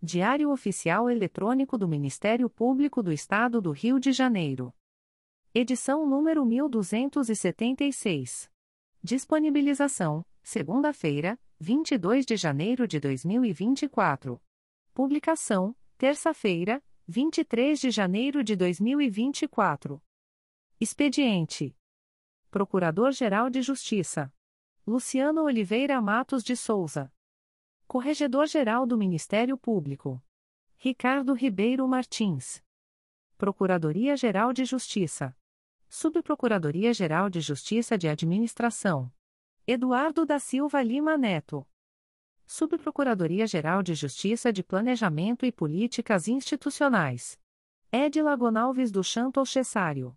Diário Oficial Eletrônico do Ministério Público do Estado do Rio de Janeiro. Edição número 1276. Disponibilização: segunda-feira, 22 de janeiro de 2024. Publicação: terça-feira, 23 de janeiro de 2024. Expediente: Procurador-Geral de Justiça Luciano Oliveira Matos de Souza. Corregedor-Geral do Ministério Público. Ricardo Ribeiro Martins. Procuradoria-Geral de Justiça. Subprocuradoria-Geral de Justiça de Administração. Eduardo da Silva Lima Neto. Subprocuradoria-Geral de Justiça de Planejamento e Políticas Institucionais. Edila Gonalves do Chanto Cessário.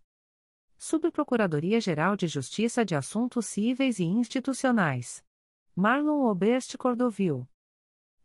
Subprocuradoria-Geral de Justiça de Assuntos Cíveis e Institucionais. Marlon Oberst Cordovil.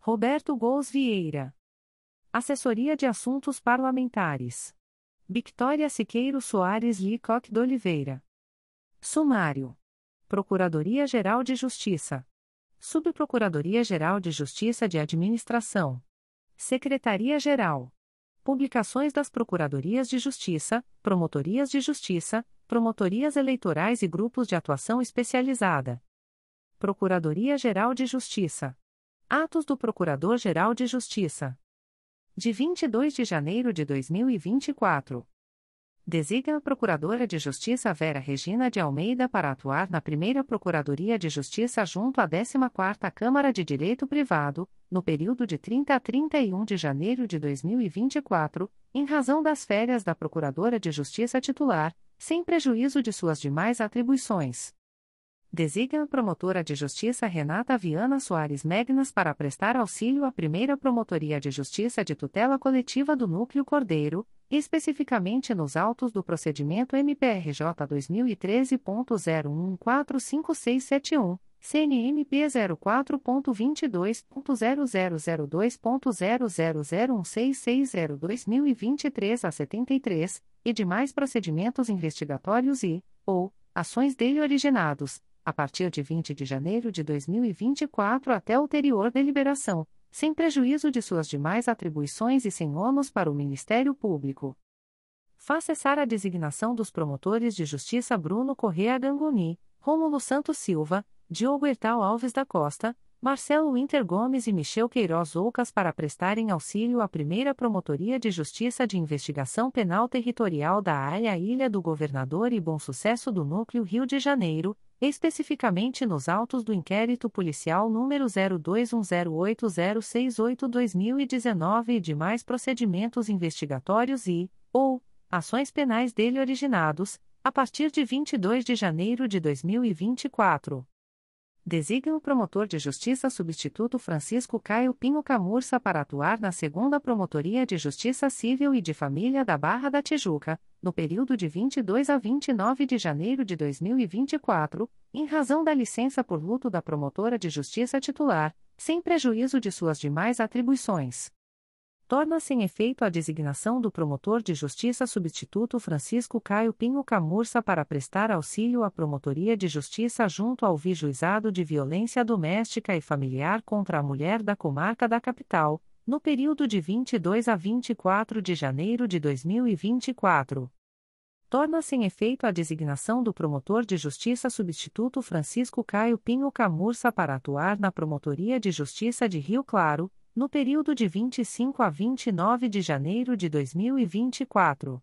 Roberto Gous Vieira. Assessoria de Assuntos Parlamentares. Victoria Siqueiro Soares Licoque de Oliveira. Sumário. Procuradoria-Geral de Justiça. Subprocuradoria-Geral de Justiça de Administração. Secretaria-Geral. Publicações das Procuradorias de Justiça, Promotorias de Justiça, Promotorias Eleitorais e Grupos de Atuação Especializada. Procuradoria-Geral de Justiça. Atos do Procurador-Geral de Justiça. De 22 de janeiro de 2024. Designa a Procuradora de Justiça Vera Regina de Almeida para atuar na primeira Procuradoria de Justiça junto à 14ª Câmara de Direito Privado, no período de 30 a 31 de janeiro de 2024, em razão das férias da Procuradora de Justiça titular, sem prejuízo de suas demais atribuições. Designa a promotora de justiça Renata Viana Soares Megnas para prestar auxílio à primeira Promotoria de Justiça de Tutela Coletiva do Núcleo Cordeiro, especificamente nos autos do procedimento MPRJ 2013.0145671, CNMP 04.22.0002.0001660-2023 a 73, e demais procedimentos investigatórios e, ou, ações dele originados a partir de 20 de janeiro de 2024 até ulterior deliberação, sem prejuízo de suas demais atribuições e sem ônus para o Ministério Público. Faz cessar a designação dos promotores de justiça Bruno Correa Gangoni, Rômulo Santos Silva, Diogo Hertal Alves da Costa, Marcelo Winter Gomes e Michel Queiroz Oucas para prestarem auxílio à primeira Promotoria de Justiça de Investigação Penal Territorial da Área Ilha do Governador e Bom Sucesso do Núcleo Rio de Janeiro, especificamente nos autos do inquérito policial número 02108068-2019 e demais procedimentos investigatórios e, ou, ações penais dele originados, a partir de 22 de janeiro de 2024. Designa o promotor de justiça substituto Francisco Caio Pinho Camurça para atuar na segunda Promotoria de Justiça Civil e de Família da Barra da Tijuca, no período de 22 a 29 de janeiro de 2024, em razão da licença por luto da promotora de justiça titular, sem prejuízo de suas demais atribuições torna-se em efeito a designação do promotor de justiça substituto Francisco Caio Pinho Camurça para prestar auxílio à Promotoria de Justiça junto ao Vijuizado de Violência Doméstica e Familiar contra a Mulher da Comarca da Capital, no período de 22 a 24 de janeiro de 2024. Torna-se em efeito a designação do promotor de justiça substituto Francisco Caio Pinho Camurça para atuar na Promotoria de Justiça de Rio Claro, no período de 25 a 29 de janeiro de 2024.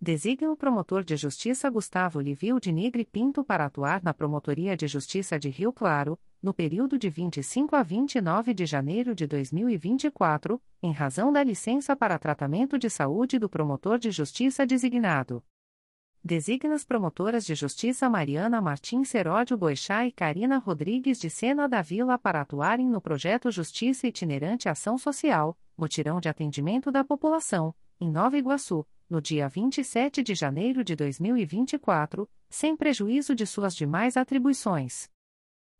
Designa o promotor de justiça Gustavo Livio de Nigre Pinto para atuar na Promotoria de Justiça de Rio Claro, no período de 25 a 29 de janeiro de 2024, em razão da licença para tratamento de saúde do promotor de justiça designado. Designa as promotoras de justiça Mariana Martins Seródio Boixá e Karina Rodrigues de Sena da Vila para atuarem no projeto Justiça Itinerante Ação Social, Mutirão de Atendimento da População, em Nova Iguaçu, no dia 27 de janeiro de 2024, sem prejuízo de suas demais atribuições.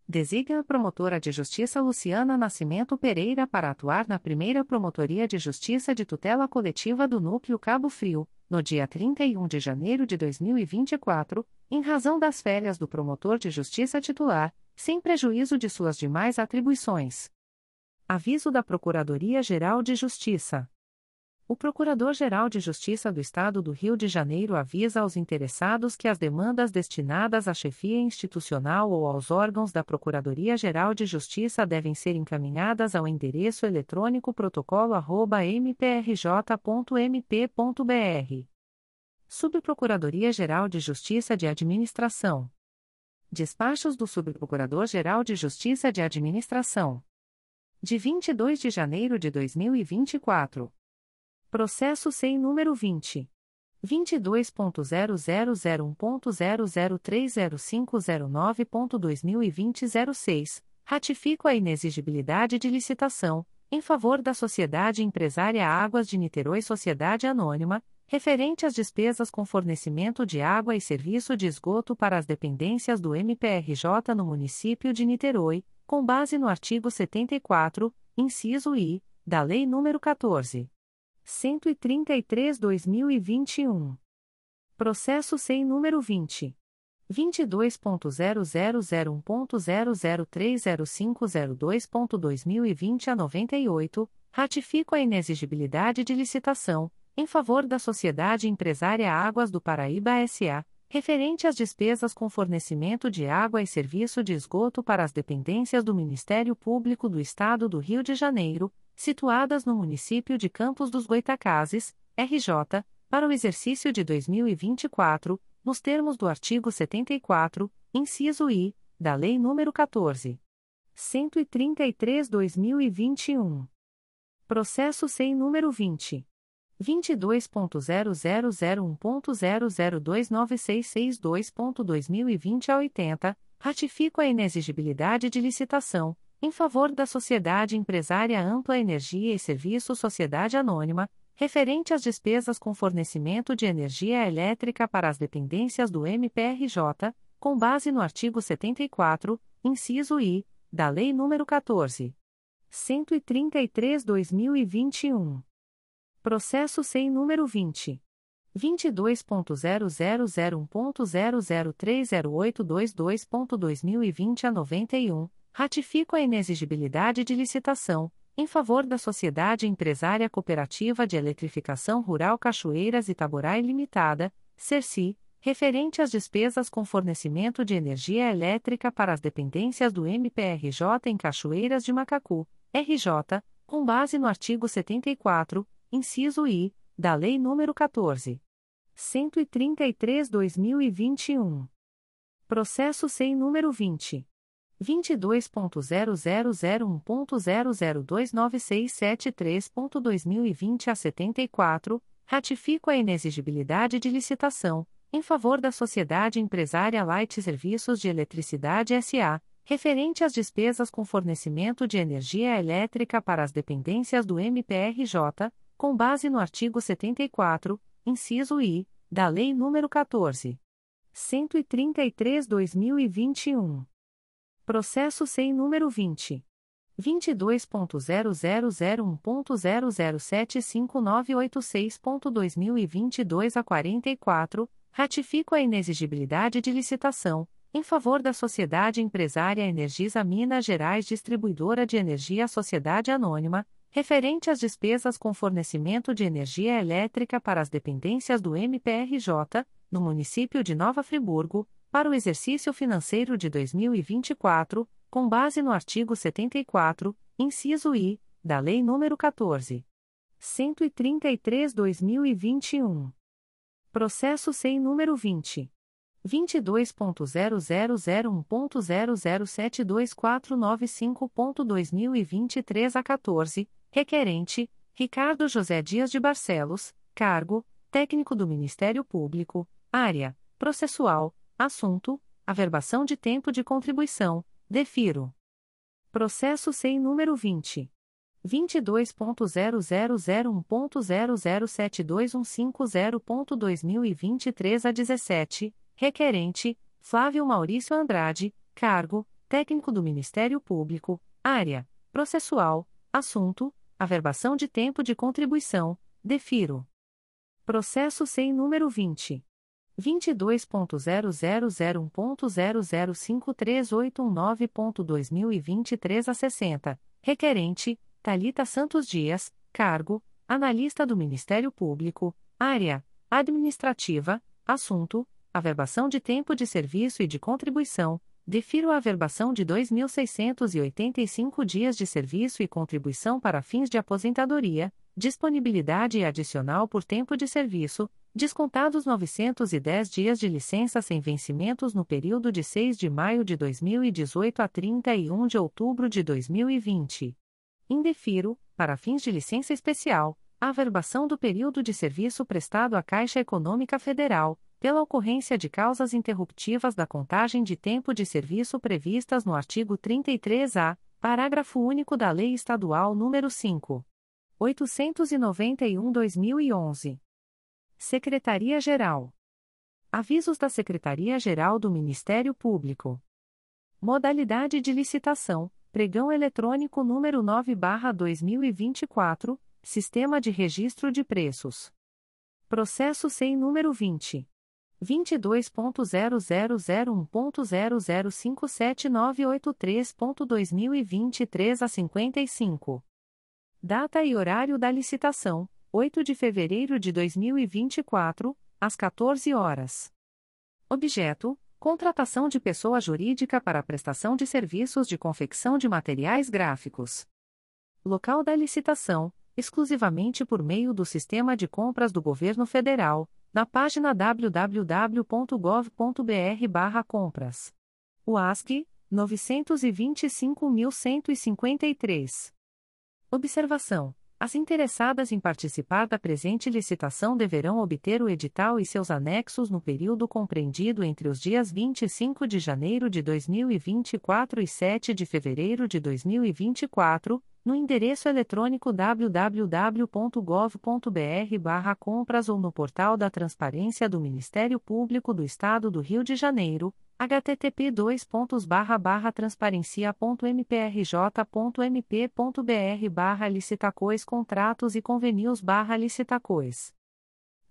Designa a promotora de justiça Luciana Nascimento Pereira para atuar na primeira Promotoria de Justiça de Tutela Coletiva do Núcleo Cabo Frio, no dia 31 de janeiro de 2024, em razão das férias do promotor de justiça titular, sem prejuízo de suas demais atribuições. Aviso da Procuradoria-Geral de Justiça. O Procurador-Geral de Justiça do Estado do Rio de Janeiro avisa aos interessados que as demandas destinadas à chefia institucional ou aos órgãos da Procuradoria-Geral de Justiça devem ser encaminhadas ao endereço eletrônico protocolo@mprj.mp.br. Subprocuradoria-Geral de Justiça de Administração. Despachos do Subprocurador-Geral de Justiça de Administração. De 22 de janeiro de 2024. Processo sem número 20. 22.0001.0030509.2020 06, ratifico a inexigibilidade de licitação, em favor da Sociedade Empresária Águas de Niterói Sociedade Anônima, referente às despesas com fornecimento de água e serviço de esgoto para as dependências do MPRJ no município de Niterói, com base no artigo 74, inciso I, da Lei nº 14. 133-2021. Processo sem número 20. 22.0001.0030502.2020 a 98, ratifico a inexigibilidade de licitação, em favor da Sociedade Empresária Águas do Paraíba S.A., referente às despesas com fornecimento de água e serviço de esgoto para as dependências do Ministério Público do Estado do Rio de Janeiro, situadas no município de Campos dos Goitacazes, RJ, para o exercício de 2024, nos termos do artigo 74, inciso I, da Lei nº 14. 133/2021. Processo sem número 20 22.0001.0029662.2020 a 80, ratifico a inexigibilidade de licitação em favor da Sociedade Empresária Ampla Energia e Serviços Sociedade Anônima, referente às despesas com fornecimento de energia elétrica para as dependências do MPRJ, com base no artigo 74, inciso I, da Lei nº 14. 133/2021. Processo sem número 20 22.0001.0030822.2020 a 91 ratifico a inexigibilidade de licitação, em favor da Sociedade Empresária Cooperativa de Eletrificação Rural Cachoeiras Itaboraí Limitada, CERCI, referente às despesas com fornecimento de energia elétrica para as dependências do MPRJ em Cachoeiras de Macacu, RJ, com base no artigo 74, inciso I, da Lei nº 14. 133/2021. Processo sem número 20 22.0001.0029673.2020 a 74, ratifico a inexigibilidade de licitação, em favor da Sociedade Empresária Light Serviços de Eletricidade S.A., referente às despesas com fornecimento de energia elétrica para as dependências do MPRJ, com base no artigo 74, inciso I, da Lei nº 14. 133/2021. Processo sem número 20. 22.0001.0075986.2022 a 44, ratifico a inexigibilidade de licitação, em favor da Sociedade Empresária Energisa Minas Gerais Distribuidora de Energia Sociedade Anônima, referente às despesas com fornecimento de energia elétrica para as dependências do MPRJ, no município de Nova Friburgo, para o exercício financeiro de 2024, com base no artigo 74, inciso I, da Lei nº 14. 133/2021. Processo SEI número 20 22.0001.0072495.2023 a 14, requerente Ricardo José Dias de Barcelos, cargo técnico do Ministério Público, área processual, assunto averbação de tempo de contribuição, defiro. Processo SEI número 20 22.0001.0072150.2023 a 17, requerente, Flávio Maurício Andrade, cargo, técnico do Ministério Público, área, processual, assunto, averbação de tempo de contribuição, defiro. Processo sem número 20. 22.0001.0053819.2023 a 60, requerente, Talita Santos Dias, cargo, analista do Ministério Público, área administrativa, assunto, averbação de tempo de serviço e de contribuição, defiro a averbação de 2.685 dias de serviço e contribuição para fins de aposentadoria, disponibilidade adicional por tempo de serviço, descontados 910 dias de licença sem vencimentos no período de 6 de maio de 2018 a 31 de outubro de 2020 indefiro, para fins de licença especial, a averbação do período de serviço prestado à Caixa Econômica Federal, pela ocorrência de causas interruptivas da contagem de tempo de serviço previstas no artigo 33-A, parágrafo único da Lei Estadual nº 5. 891-2011. Secretaria-Geral. Avisos da Secretaria-Geral do Ministério Público. Modalidade de licitação Pregão eletrônico número 9/2024, Sistema de Registro de Preços. Processo sem número 20 22.0001.0057983.2023 a 55. Data e horário da licitação: 8 de fevereiro de 2024, às 14 horas. Objeto: Contratação de pessoa jurídica para prestação de serviços de confecção de materiais gráficos. Local da licitação, exclusivamente por meio do Sistema de Compras do Governo Federal, na página www.gov.br/compras. UASC 925.153. Observação: as interessadas em participar da presente licitação deverão obter o edital e seus anexos no período compreendido entre os dias 25 de janeiro de 2024 e 7 de fevereiro de 2024, no endereço eletrônico www.gov.br/compras ou no portal da Transparência do Ministério Público do Estado do Rio de Janeiro http transparencia.mprj.mp.br barra licitacois contratos e convenios barra licitacois.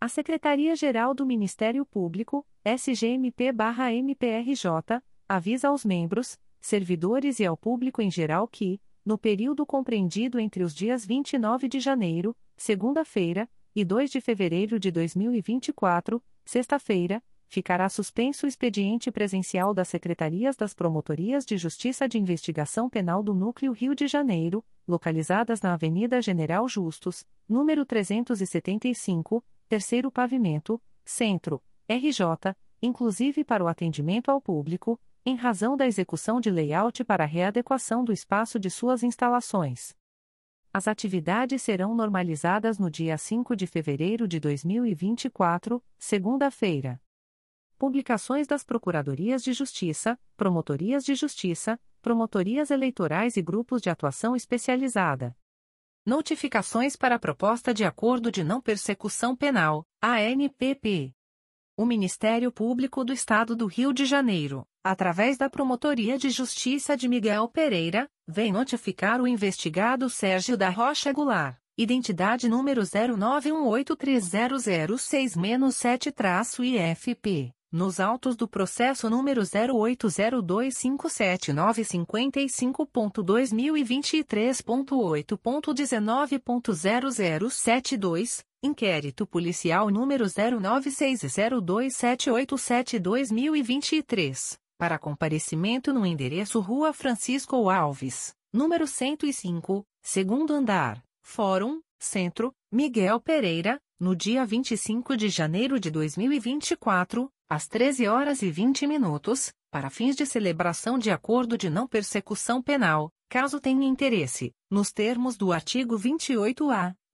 A Secretaria-Geral do Ministério Público, SGMP barra MPRJ, avisa aos membros, servidores e ao público em geral que, no período compreendido entre os dias 29 de janeiro, segunda-feira, e 2 de fevereiro de 2024, sexta-feira, ficará suspenso o expediente presencial das Secretarias das Promotorias de Justiça de Investigação Penal do Núcleo Rio de Janeiro, localizadas na Avenida General Justus, número 375, terceiro pavimento, Centro, RJ, inclusive para o atendimento ao público, em razão da execução de layout para readequação do espaço de suas instalações. As atividades serão normalizadas no dia 5 de fevereiro de 2024, segunda-feira. Publicações das Procuradorias de Justiça, Promotorias de Justiça, Promotorias Eleitorais e Grupos de Atuação Especializada. Notificações para a Proposta de Acordo de Não Persecução Penal, ANPP. O Ministério Público do Estado do Rio de Janeiro, através da Promotoria de Justiça de Miguel Pereira, vem notificar o investigado Sérgio da Rocha Goulart, identidade número 09183006-7-IFP nos autos do processo número 0802575.2023.8.19.0072, inquérito policial número 09602787-2023, para comparecimento no endereço Rua Francisco Alves, número 105, segundo andar, Fórum, Centro, Miguel Pereira, no dia 25 de janeiro de 2024, às 13 horas e 20 minutos, para fins de celebração de acordo de não persecução penal, caso tenha interesse, nos termos do artigo 28-A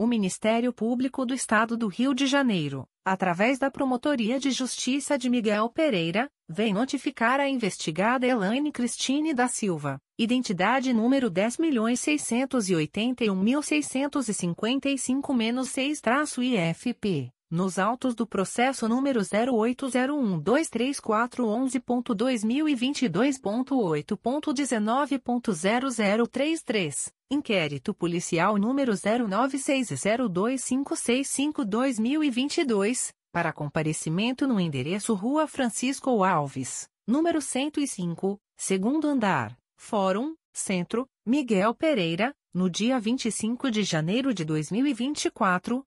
O Ministério Público do Estado do Rio de Janeiro, através da Promotoria de Justiça de Miguel Pereira, vem notificar a investigada Elaine Cristine da Silva, identidade número 10.681.655-6-IFP nos autos do processo número 080123411.2022.8.19.0033, inquérito policial número 09602565-2022, para comparecimento no endereço Rua Francisco Alves, número 105, segundo andar, Fórum, Centro, Miguel Pereira, no dia 25 de janeiro de 2024,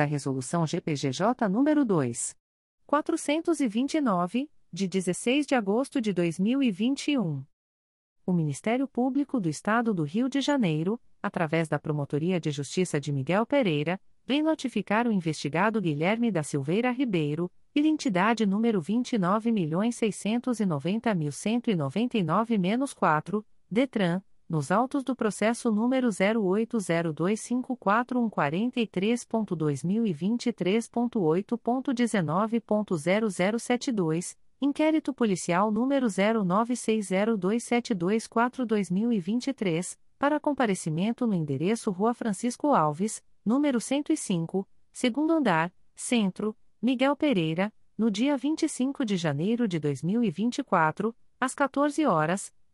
da Resolução GPGJ nº 2. 429, de 16 de agosto de 2021. O Ministério Público do Estado do Rio de Janeiro, através da Promotoria de Justiça de Miguel Pereira, vem notificar o investigado Guilherme da Silveira Ribeiro, identidade número 29.690.199-4, DETRAN, nos autos do processo número 080254143.2023.8.19.0072, inquérito policial número 09602724-2023, para comparecimento no endereço Rua Francisco Alves, número 105, segundo andar, Centro, Miguel Pereira, no dia 25 de janeiro de 2024, às 14 horas,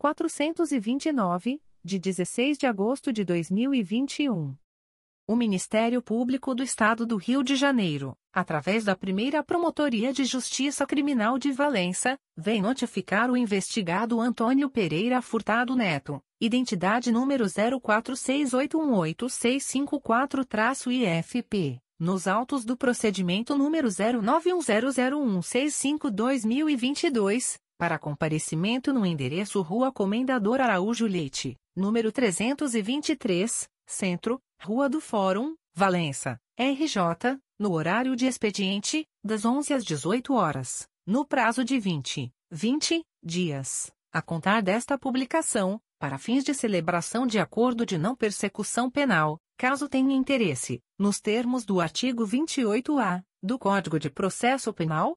429, de 16 de agosto de 2021. O Ministério Público do Estado do Rio de Janeiro, através da primeira Promotoria de Justiça Criminal de Valença, vem notificar o investigado Antônio Pereira Furtado Neto, identidade número 0468186554-IFP, nos autos do procedimento número 09100165-2022 para comparecimento no endereço Rua Comendador Araújo Leite, número 323, Centro, Rua do Fórum, Valença, RJ, no horário de expediente, das 11 às 18 horas, no prazo de 20, 20 dias, a contar desta publicação, para fins de celebração de acordo de não persecução penal, caso tenha interesse, nos termos do artigo 28-A do Código de Processo Penal,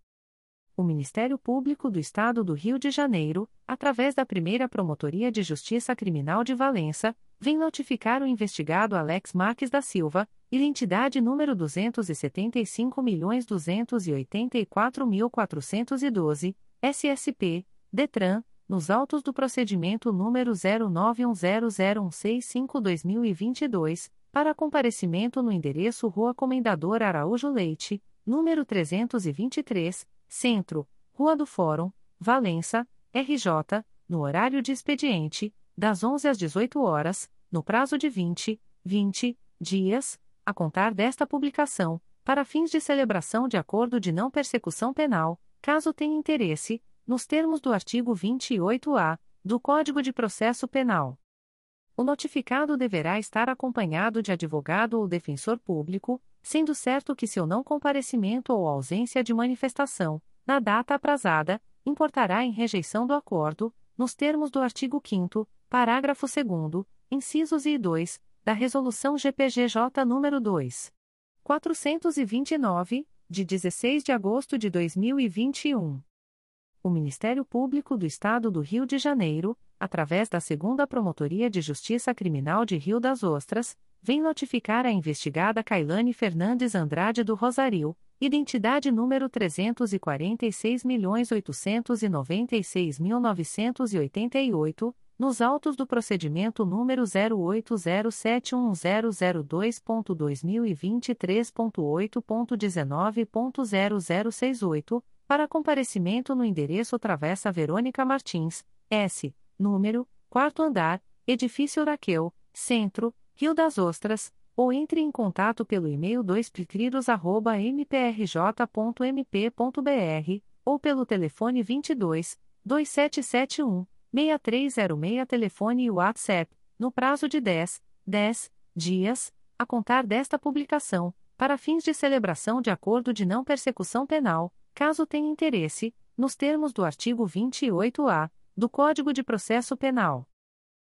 O Ministério Público do Estado do Rio de Janeiro, através da primeira Promotoria de Justiça Criminal de Valença, vem notificar o investigado Alex Marques da Silva, identidade número 275.284.412, SSP, DETRAN, nos autos do procedimento número 09100165-2022, para comparecimento no endereço Rua Comendador Araújo Leite, número 323, Centro, Rua do Fórum, Valença, RJ, no horário de expediente, das 11 às 18 horas, no prazo de 20, 20 dias, a contar desta publicação, para fins de celebração de acordo de não persecução penal, caso tenha interesse, nos termos do artigo 28-A do Código de Processo Penal. O notificado deverá estar acompanhado de advogado ou defensor público, sendo certo que seu não comparecimento ou ausência de manifestação, na data aprazada, importará em rejeição do acordo, nos termos do artigo 5 parágrafo 2 incisos e 2, da Resolução GPGJ nº 2. 429, de 16 de agosto de 2021. O Ministério Público do Estado do Rio de Janeiro, através da Segunda Promotoria de Justiça Criminal de Rio das Ostras, vem notificar a investigada Cailane Fernandes Andrade do Rosário, identidade número 346.896.988, nos autos do procedimento número 080710022.2023.8.19.0068, para comparecimento no endereço Travessa Verônica Martins, S, número, quarto andar, Edifício Raquel, Centro, Rio das Ostras, ou entre em contato pelo e-mail 2picridos@mprj.mp.br, ou pelo telefone 22 2771 6306 telefone e WhatsApp, no prazo de 10, 10 dias, a contar desta publicação, para fins de celebração de acordo de não persecução penal, caso tenha interesse, nos termos do artigo 28-A do Código de Processo Penal.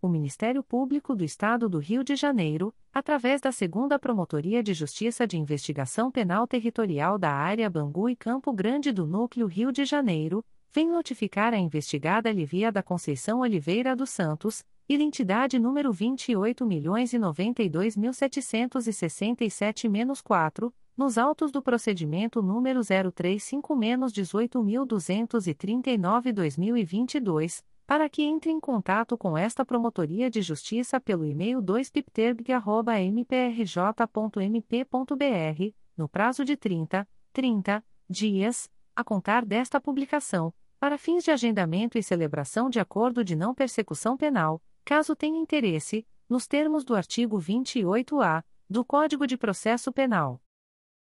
O Ministério Público do Estado do Rio de Janeiro, através da Segunda Promotoria de Justiça de Investigação Penal Territorial da Área Bangu e Campo Grande do Núcleo Rio de Janeiro, vem notificar a investigada Livia da Conceição Oliveira dos Santos, identidade número 28.092.767-4, nos autos do procedimento número 035-18239-2022, para que entre em contato com esta Promotoria de Justiça pelo e-mail 2pipterg.mprj.mp.br, no prazo de 30, 30 dias, a contar desta publicação, para fins de agendamento e celebração de acordo de não persecução penal, caso tenha interesse, nos termos do artigo 28-A do Código de Processo Penal.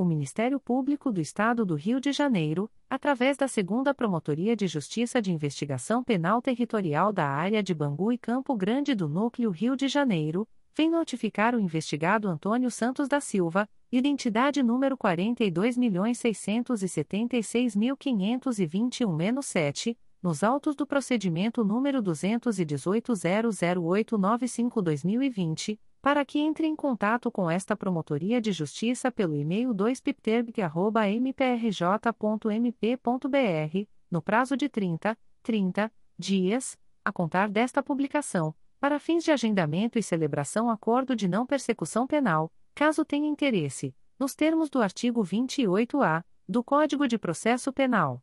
O Ministério Público do Estado do Rio de Janeiro, através da Segunda Promotoria de Justiça de Investigação Penal Territorial da Área de Bangu e Campo Grande do Núcleo Rio de Janeiro, vem notificar o investigado Antônio Santos da Silva, identidade número 42.676.521-7, nos autos do procedimento número 218.00895-2020, para que entre em contato com esta Promotoria de Justiça pelo e-mail 2pipterg.mprj.mp.br, no prazo de 30, 30 dias, a contar desta publicação, para fins de agendamento e celebração acordo de não persecução penal, caso tenha interesse, nos termos do artigo 28-A do Código de Processo Penal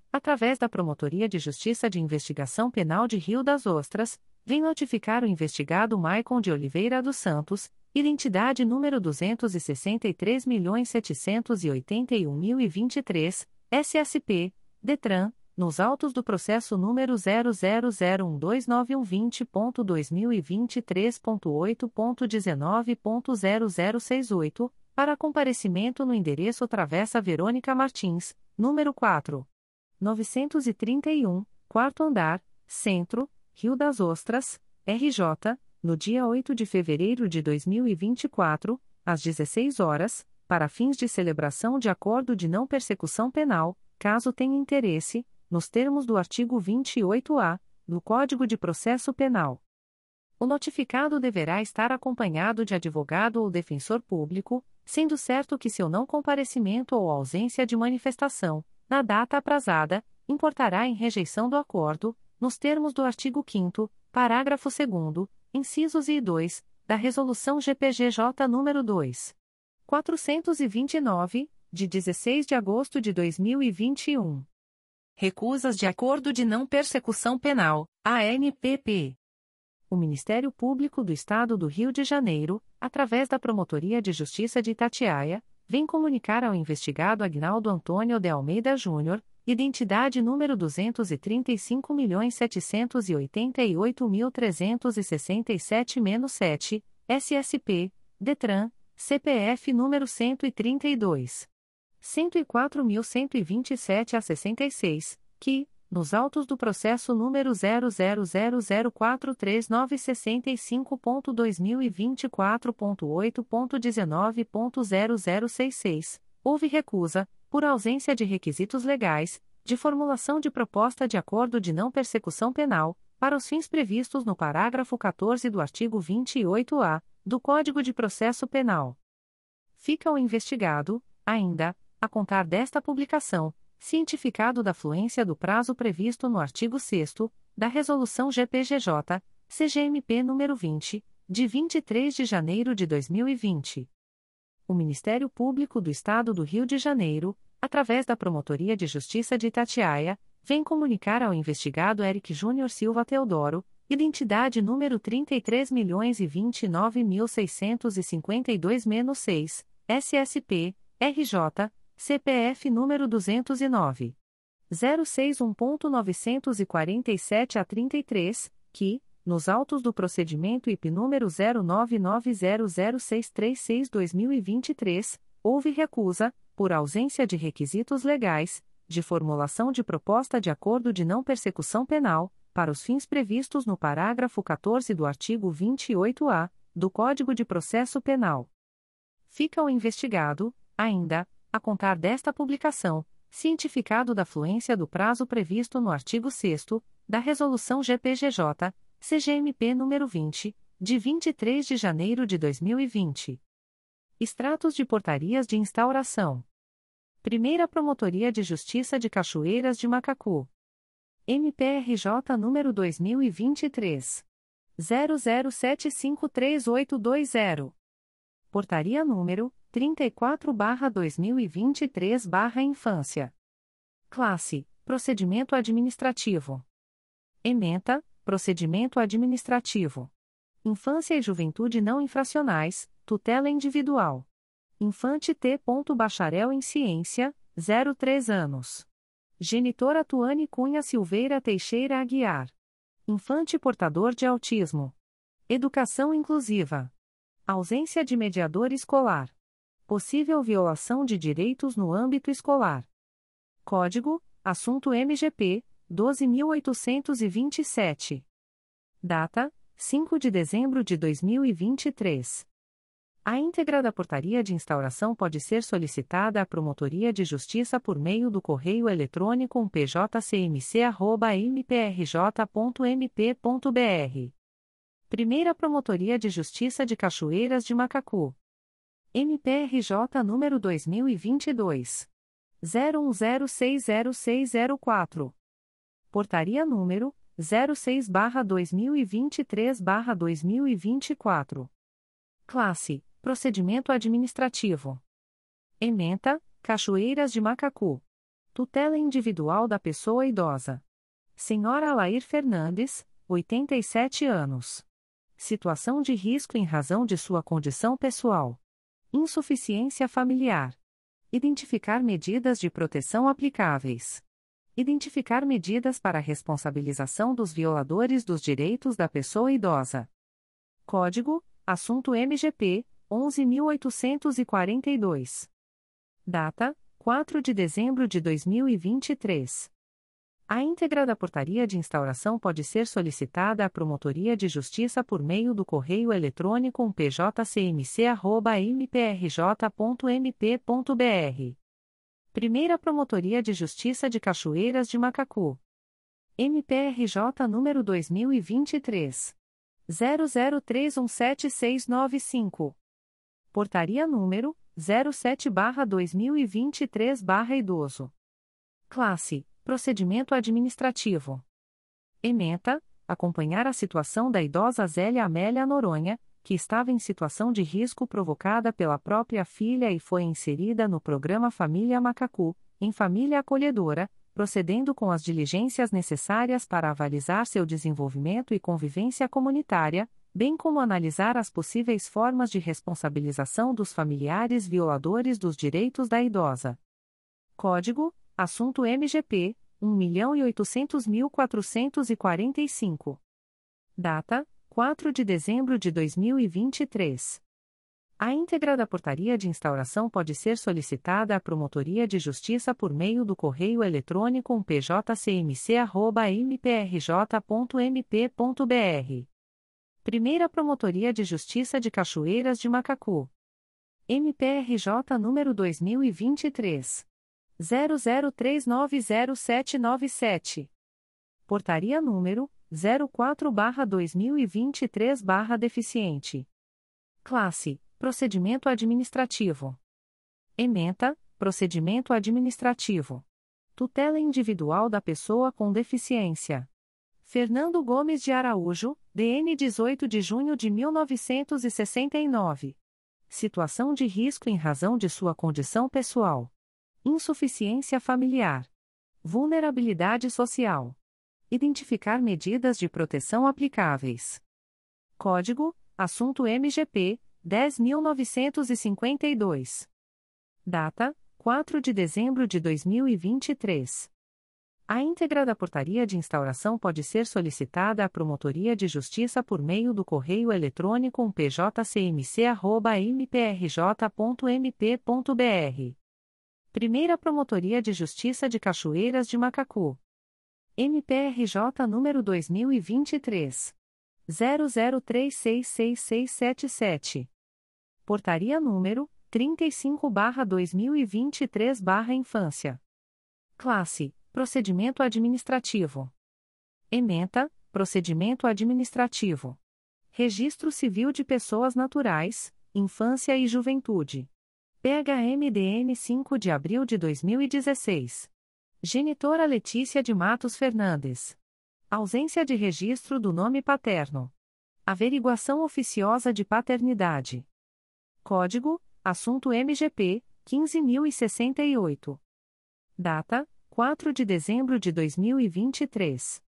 através da Promotoria de Justiça de Investigação Penal de Rio das Ostras, vem notificar o investigado Maicon de Oliveira dos Santos, identidade número 263.781.023, SSP, DETRAN, nos autos do processo número 000129120.2023.8.19.0068, para comparecimento no endereço Travessa Verônica Martins, número 4. 931, quarto andar, Centro, Rio das Ostras, RJ, no dia 8 de fevereiro de 2024, às 16 horas, para fins de celebração de acordo de não persecução penal, caso tenha interesse, nos termos do artigo 28-A do Código de Processo Penal. O notificado deverá estar acompanhado de advogado ou defensor público, sendo certo que seu não comparecimento ou ausência de manifestação, na data aprazada, importará em rejeição do acordo, nos termos do artigo 5 parágrafo 2 incisos I e 2, da Resolução GPGJ nº 2. 429, de 16 de agosto de 2021. Recusas de Acordo de Não Persecução Penal, ANPP. O Ministério Público do Estado do Rio de Janeiro, através da Promotoria de Justiça de Itatiaia, vem comunicar ao investigado Agnaldo Antônio de Almeida Júnior, identidade número 235.788.367-7, SSP, DETRAN, CPF número 132. 104.127 a 66, que, nos autos do processo número 000043965.2024.8.19.0066, houve recusa, por ausência de requisitos legais, de formulação de proposta de acordo de não persecução penal, para os fins previstos no parágrafo 14 do artigo 28-A do Código de Processo Penal. Fica o investigado, ainda, a contar desta publicação, cientificado da fluência do prazo previsto no artigo 6 da Resolução GPGJ, CGMP nº 20, de 23 de janeiro de 2020. O Ministério Público do Estado do Rio de Janeiro, através da Promotoria de Justiça de Itatiaia, vem comunicar ao investigado Eric Júnior Silva Teodoro, identidade número 33.029.652-6, SSP, RJ, CPF número 209. 061.947 a 33, que, nos autos do procedimento IP número 09900636-2023, houve recusa, por ausência de requisitos legais, de formulação de proposta de acordo de não persecução penal, para os fins previstos no parágrafo 14 do artigo 28-A do Código de Processo Penal. Fica o investigado, ainda, a contar desta publicação, cientificado da fluência do prazo previsto no artigo 6 da Resolução GPGJ, CGMP nº 20, de 23 de janeiro de 2020. Extratos de portarias de instauração. Primeira Promotoria de Justiça de Cachoeiras de Macacu. MPRJ número 2023 00753820. Portaria número 34/2023/Infância. Classe: Procedimento administrativo. Ementa: Procedimento administrativo. Infância e Juventude não infracionais, tutela individual. Infante T. Bacharel em Ciência, 03 anos. Genitora Tuane Cunha Silveira Teixeira Aguiar. Infante portador de autismo. Educação inclusiva. Ausência de mediador escolar possível violação de direitos no âmbito escolar. Código: Assunto MGP 12827. Data: 5 de dezembro de 2023. A íntegra da portaria de instauração pode ser solicitada à Promotoria de Justiça por meio do correio eletrônico pjcmc.mprj.mp.br. Primeira Promotoria de Justiça de Cachoeiras de Macacu. MPRJ número 2022 01060604. Portaria número 06/2023/2024. Classe: Procedimento administrativo. Ementa: Cachoeiras de Macacu. Tutela individual da pessoa idosa. Senhora Alair Fernandes, 87 anos. Situação de risco em razão de sua condição pessoal. Insuficiência familiar. Identificar medidas de proteção aplicáveis. Identificar medidas para a responsabilização dos violadores dos direitos da pessoa idosa. Código: Assunto MGP 11842. Data: 4 de dezembro de 2023. A íntegra da portaria de instauração pode ser solicitada à Promotoria de Justiça por meio do correio eletrônico pjcmc.mprj.mp.br. Primeira Promotoria de Justiça de Cachoeiras de Macacu. MPRJ número 2023. 00317695. Portaria número 07/2023/idoso. Classe: Procedimento administrativo. Ementa: acompanhar a situação da idosa Zélia Amélia Noronha, que estava em situação de risco provocada pela própria filha e foi inserida no programa Família Macacu, em família acolhedora, procedendo com as diligências necessárias para avalizar seu desenvolvimento e convivência comunitária, bem como analisar as possíveis formas de responsabilização dos familiares violadores dos direitos da idosa. Código: Assunto MGP 1.800.445. Data: 4 de dezembro de 2023. A íntegra da portaria de instauração pode ser solicitada à Promotoria de Justiça por meio do correio eletrônico pjcmc.mprj.mp.br. Primeira Promotoria de Justiça de Cachoeiras de Macacu. MPRJ número 2023. 00390797. Portaria número 04/2023/deficiente. Classe: Procedimento administrativo. Ementa: Procedimento administrativo. Tutela individual da pessoa com deficiência. Fernando Gomes de Araújo, DN 18 de junho de 1969. Situação de risco em razão de sua condição pessoal. Insuficiência familiar. Vulnerabilidade social. Identificar medidas de proteção aplicáveis. Código: Assunto MGP 10952. Data: 4 de dezembro de 2023. A íntegra da portaria de instauração pode ser solicitada à Promotoria de Justiça por meio do correio eletrônico pjcmc.mprj.mp.br. Primeira Promotoria de Justiça de Cachoeiras de Macacu. MPRJ número 2023 00366677. Portaria número 35/2023/Infância. Classe: Procedimento administrativo. Ementa: Procedimento administrativo. Registro Civil de Pessoas Naturais, Infância e Juventude. PHMDN 5 de abril de 2016. Genitora Letícia de Matos Fernandes. Ausência de registro do nome paterno. Averiguação oficiosa de paternidade. Código: Assunto MGP 15068. Data: 4 de dezembro de 2023.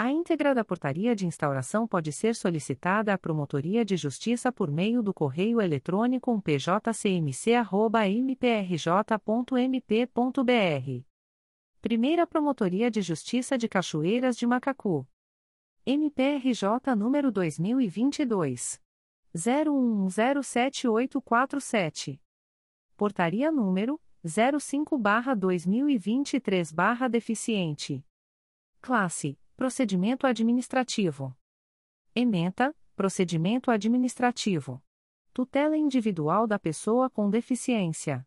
A íntegra da portaria de instauração pode ser solicitada à Promotoria de Justiça por meio do correio eletrônico pjcmc.mprj.mp.br Primeira Promotoria de Justiça de Cachoeiras de Macacu. MPRJ número 2022 01107847. Portaria número 05/2023/deficiente. Classe: Procedimento administrativo. Ementa: Procedimento administrativo. Tutela individual da pessoa com deficiência.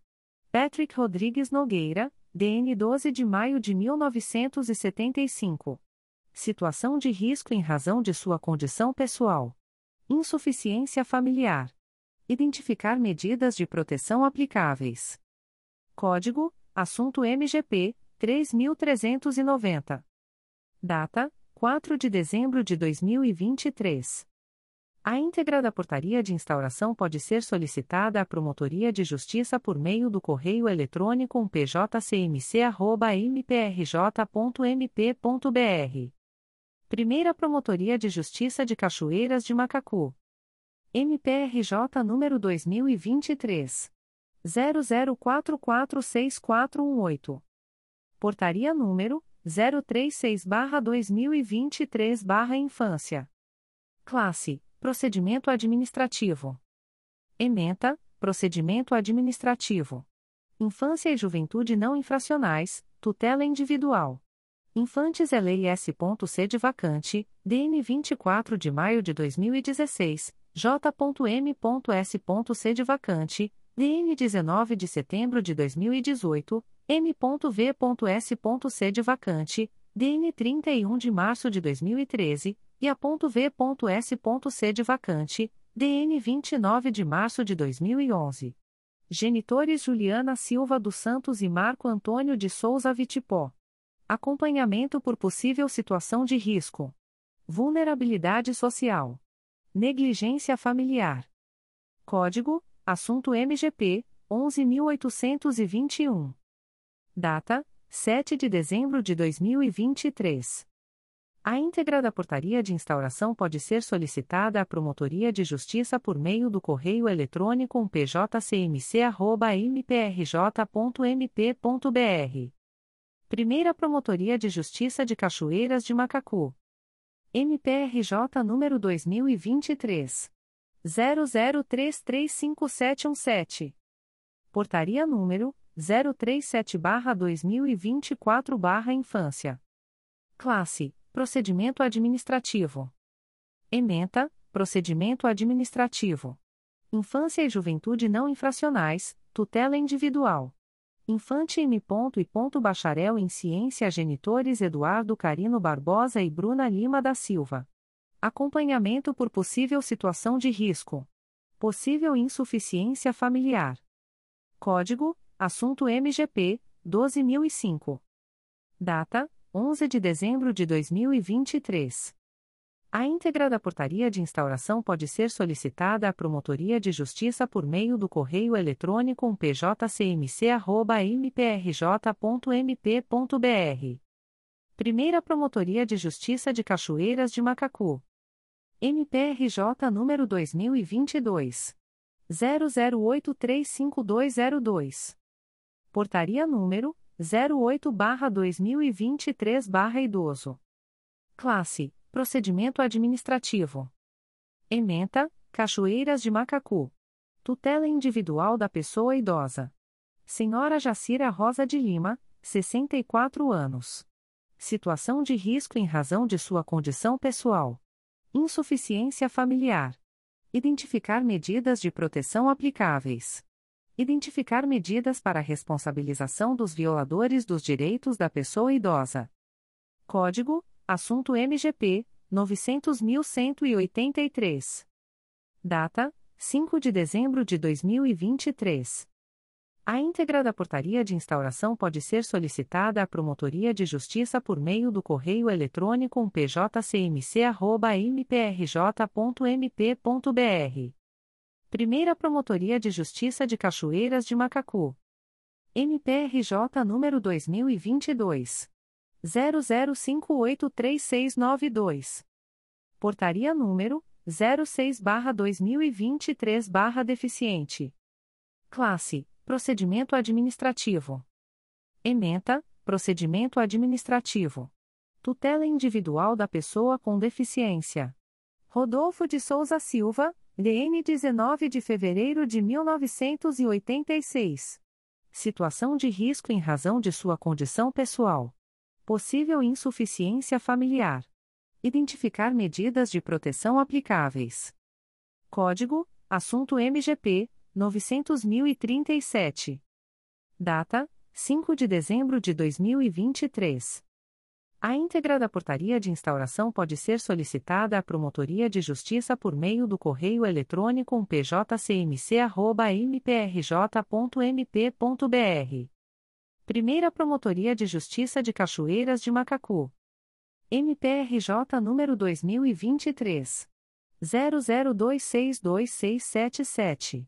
Patrick Rodrigues Nogueira, DN 12 de maio de 1975. Situação de risco em razão de sua condição pessoal. Insuficiência familiar. Identificar medidas de proteção aplicáveis. Código: Assunto MGP 3390. Data: 4 de dezembro de 2023. A íntegra da portaria de instauração pode ser solicitada à Promotoria de Justiça por meio do correio eletrônico pjcmc.mprj.mp.br. Primeira Promotoria de Justiça de Cachoeiras de Macacu. MPRJ número 2023. 00446418. Portaria número 036-2023-Infância. Classe Procedimento administrativo. Ementa, procedimento administrativo. Infância e juventude não infracionais, tutela individual. Infantes LIS.C de vacante, DN 24 de maio de 2016, J.M.S.C de vacante, DN 19 de setembro de 2018, M.V.S.C de vacante, DN 31 de março de 2013, e a ponto V.S.C de vacante, DN 29 de março de 2011. Genitores Juliana Silva dos Santos e Marco Antônio de Souza Vitipó. Acompanhamento por possível situação de risco. Vulnerabilidade social. Negligência familiar. Código: Assunto MGP 11821. Data: 7 de dezembro de 2023. A íntegra da portaria de instauração pode ser solicitada à Promotoria de Justiça por meio do correio eletrônico pjcmc.mprj.mp.br. Primeira Promotoria de Justiça de Cachoeiras de Macacu. MPRJ número 2023. 00335717. Portaria número 037-2024-Infância. Classe Procedimento administrativo. Ementa, procedimento administrativo. Infância e juventude não infracionais, tutela individual. Infante M. e ponto bacharel em ciência genitores Eduardo Carino Barbosa e Bruna Lima da Silva. Acompanhamento por possível situação de risco. Possível insuficiência familiar. Código: Assunto MGP 12005. Data: 11 de dezembro de 2023. A íntegra da portaria de instauração pode ser solicitada à Promotoria de Justiça por meio do correio eletrônico pjcmc.mprj.mp.br. Primeira Promotoria de Justiça de Cachoeiras de Macacu. MPRJ número 2022. 00835202. Portaria número 08-2023-Idoso. Classe: Procedimento Administrativo. Ementa: Cachoeiras de Macacu. Tutela individual da pessoa idosa. Senhora Jacira Rosa de Lima, 64 anos. Situação de risco em razão de sua condição pessoal. Insuficiência familiar. Identificar medidas de proteção aplicáveis. Identificar medidas para a responsabilização dos violadores dos direitos da pessoa idosa. Código: Assunto MGP 900.183. Data: 5 de dezembro de 2023. A íntegra da portaria de instauração pode ser solicitada à Promotoria de Justiça por meio do correio eletrônico pjcmc.mprj.mp.br Primeira Promotoria de Justiça de Cachoeiras de Macacu. MPRJ número 2022 00583692. Portaria número 06/2023/deficiente. Classe: Procedimento administrativo. Ementa: Procedimento administrativo. Tutela individual da pessoa com deficiência. Rodolfo de Souza Silva, DN 19 de fevereiro de 1986. Situação de risco em razão de sua condição pessoal. Possível insuficiência familiar. Identificar medidas de proteção aplicáveis. Código: Assunto MGP 900.037. Data: 5 de dezembro de 2023. A íntegra da portaria de instauração pode ser solicitada à Promotoria de Justiça por meio do correio eletrônico pjcmc.mprj.mp.br. Primeira Promotoria de Justiça de Cachoeiras de Macacu. MPRJ número 2023. 00262677.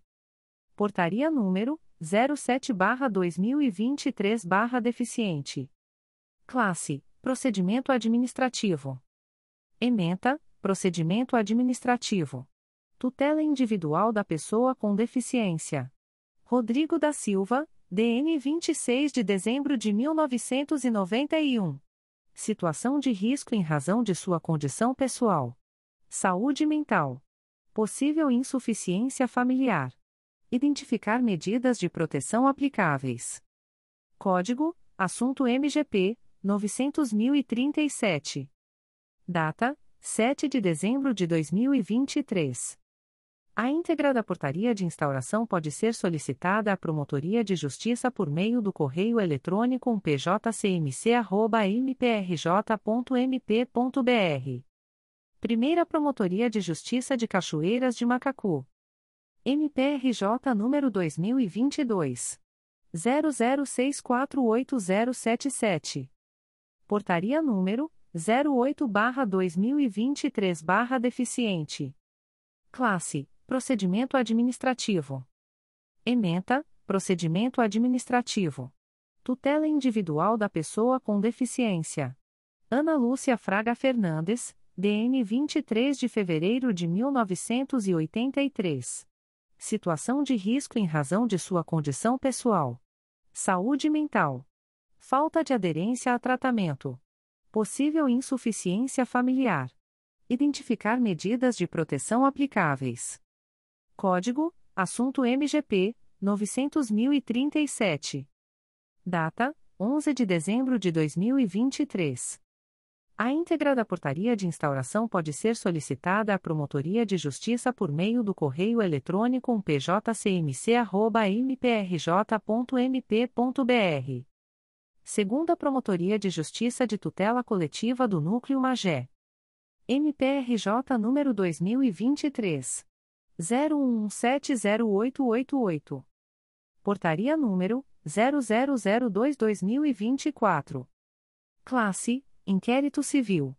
Portaria número 07/2023/deficiente. Classe: Procedimento administrativo. Ementa: Procedimento administrativo. Tutela individual da pessoa com deficiência. Rodrigo da Silva, DN 26 de dezembro de 1991. Situação de risco em razão de sua condição pessoal. Saúde mental. Possível insuficiência familiar. Identificar medidas de proteção aplicáveis. Código: Assunto MGP 900.037. Data: 7 de dezembro de 2023. A íntegra da portaria de instauração pode ser solicitada à Promotoria de Justiça por meio do correio eletrônico pjcmc.mprj.mp.br. Primeira Promotoria de Justiça de Cachoeiras de Macacu. MPRJ número 2022. 00648077. Portaria número 08-2023-deficiente. Classe Procedimento administrativo. Ementa, procedimento administrativo. Tutela individual da pessoa com deficiência. Ana Lúcia Fraga Fernandes, DN 23 de fevereiro de 1983. Situação de risco em razão de sua condição pessoal. Saúde mental. Falta de aderência a tratamento. Possível insuficiência familiar. Identificar medidas de proteção aplicáveis. Código: Assunto MGP 900.037. Data: 11 de dezembro de 2023. A íntegra da portaria de instauração pode ser solicitada à Promotoria de Justiça por meio do correio eletrônico pjcmc.mprj.mp.br. Segunda Promotoria de Justiça de Tutela Coletiva do Núcleo Magé. MPRJ número 2023 01170888. Portaria número 0002/2024. Classe: Inquérito Civil.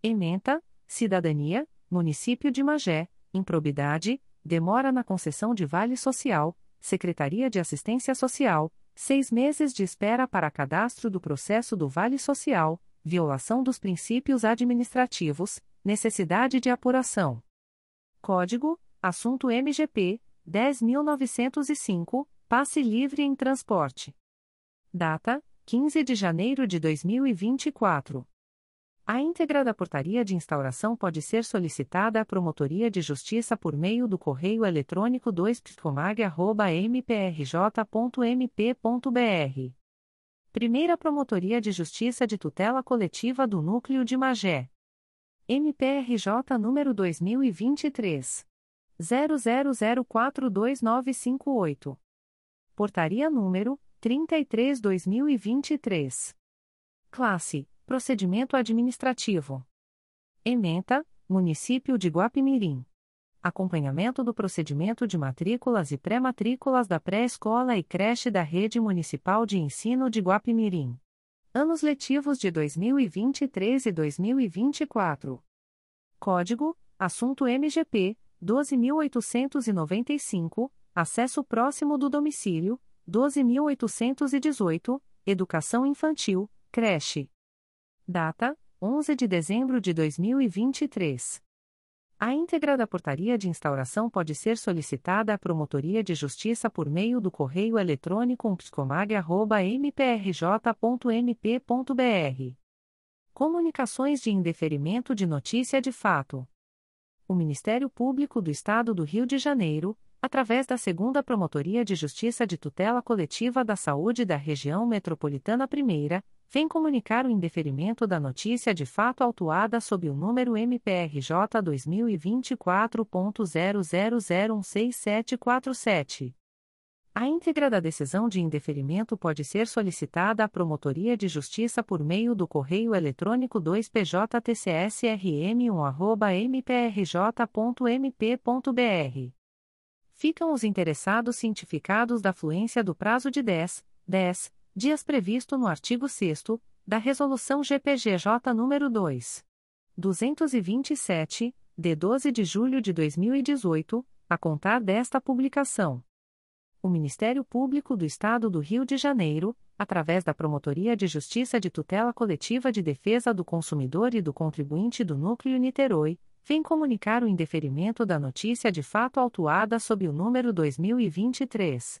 Ementa: Cidadania, Município de Magé, improbidade, demora na concessão de vale social, Secretaria de Assistência Social, seis meses de espera para cadastro do processo do vale social, violação dos princípios administrativos, necessidade de apuração. Código Assunto MGP 10.905, passe livre em transporte. Data: 15 de janeiro de 2024. A íntegra da portaria de instauração pode ser solicitada à Promotoria de Justiça por meio do correio eletrônico 2psicomag.mprj.mp.br. Primeira Promotoria de Justiça de Tutela Coletiva do Núcleo de Magé. MPRJ número 2023 00042958. Portaria número 33/2023. Classe: Procedimento administrativo. Ementa: Município de Guapimirim. Acompanhamento do procedimento de matrículas e pré-matrículas da pré-escola e creche da Rede Municipal de Ensino de Guapimirim. Anos letivos de 2023 e 2024. Código: Assunto MGP 12.895, acesso próximo do domicílio, 12.818, educação infantil, creche. Data: 11 de dezembro de 2023. A íntegra da portaria de instauração pode ser solicitada à Promotoria de Justiça por meio do correio eletrônico psicomag.mprj.mp.br. Comunicações de indeferimento de notícia de fato o Ministério Público do Estado do Rio de Janeiro, através da Segunda Promotoria de Justiça de Tutela Coletiva da Saúde da Região Metropolitana I, vem comunicar o indeferimento da notícia de fato autuada sob o número MPRJ 2024.00016747. A íntegra da decisão de indeferimento pode ser solicitada à Promotoria de Justiça por meio do correio eletrônico 2PJTCSRM1@mprj.mp.br. Ficam os interessados cientificados da fluência do prazo de 10, 10 dias previsto no artigo 6 da Resolução GPGJ nº 2. 227, de 12 de julho de 2018, a contar desta publicação. O Ministério Público do Estado do Rio de Janeiro, através da Promotoria de Justiça de Tutela Coletiva de Defesa do Consumidor e do Contribuinte do Núcleo Niterói, vem comunicar o indeferimento da notícia de fato autuada sob o número 2023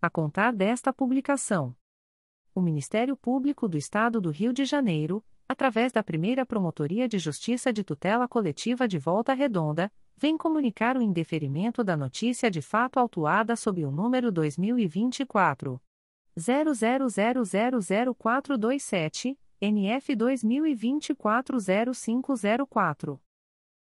a contar desta publicação. O Ministério Público do Estado do Rio de Janeiro, através da primeira Promotoria de Justiça de Tutela Coletiva de Volta Redonda, vem comunicar o indeferimento da notícia de fato autuada sob o número 2024. 00000427, NF 2024 0504.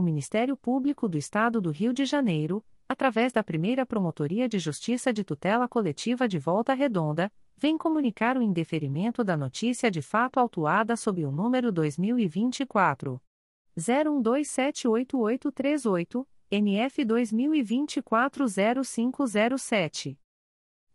O Ministério Público do Estado do Rio de Janeiro, através da primeira Promotoria de Justiça de Tutela Coletiva de Volta Redonda, vem comunicar o indeferimento da notícia de fato autuada sob o número 2024. 01278838, NF 2024 0507.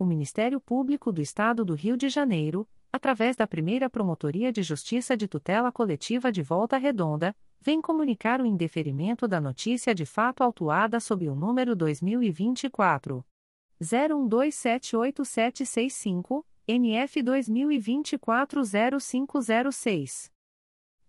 o Ministério Público do Estado do Rio de Janeiro, através da primeira Promotoria de Justiça de Tutela Coletiva de Volta Redonda, vem comunicar o indeferimento da notícia de fato autuada sob o número 2024. 01278765, NF 2024 0506.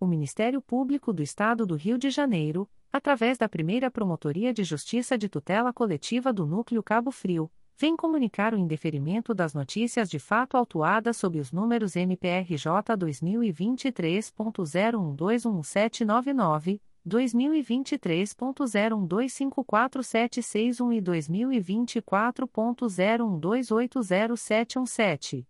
o Ministério Público do Estado do Rio de Janeiro, através da primeira Promotoria de Justiça de Tutela Coletiva do Núcleo Cabo Frio, vem comunicar o indeferimento das notícias de fato autuadas sob os números MPRJ 2023.01211799, 2023.01254761 e 2024.01280717.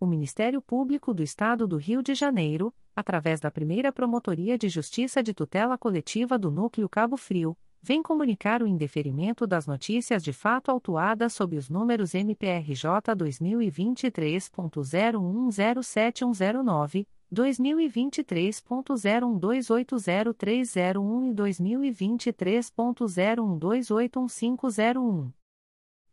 o Ministério Público do Estado do Rio de Janeiro, através da primeira Promotoria de Justiça de Tutela Coletiva do Núcleo Cabo Frio, vem comunicar o indeferimento das notícias de fato autuadas sob os números MPRJ 2023.01107109, 2023.01280301 e 2023.01281501.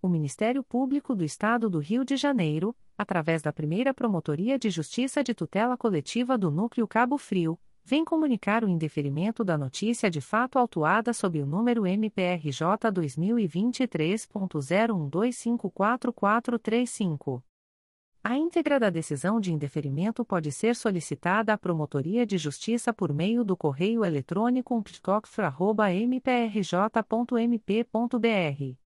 O Ministério Público do Estado do Rio de Janeiro, através da primeira Promotoria de Justiça de Tutela Coletiva do Núcleo Cabo Frio, vem comunicar o indeferimento da notícia de fato autuada sob o número MPRJ 2023.01254435. A íntegra da decisão de indeferimento pode ser solicitada à Promotoria de Justiça por meio do correio eletrônico umptcox.mprj.mp.br.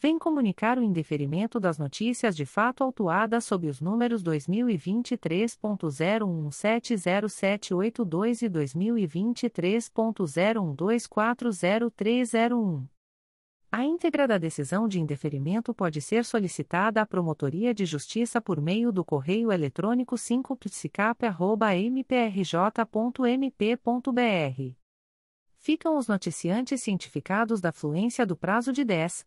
vem comunicar o indeferimento das notícias de fato autuadas sob os números 2023.0170782 e 2023.012400301. A íntegra da decisão de indeferimento pode ser solicitada à Promotoria de Justiça por meio do correio eletrônico 5psicap.mprj.mp.br. Ficam os noticiantes cientificados da fluência do prazo de 10,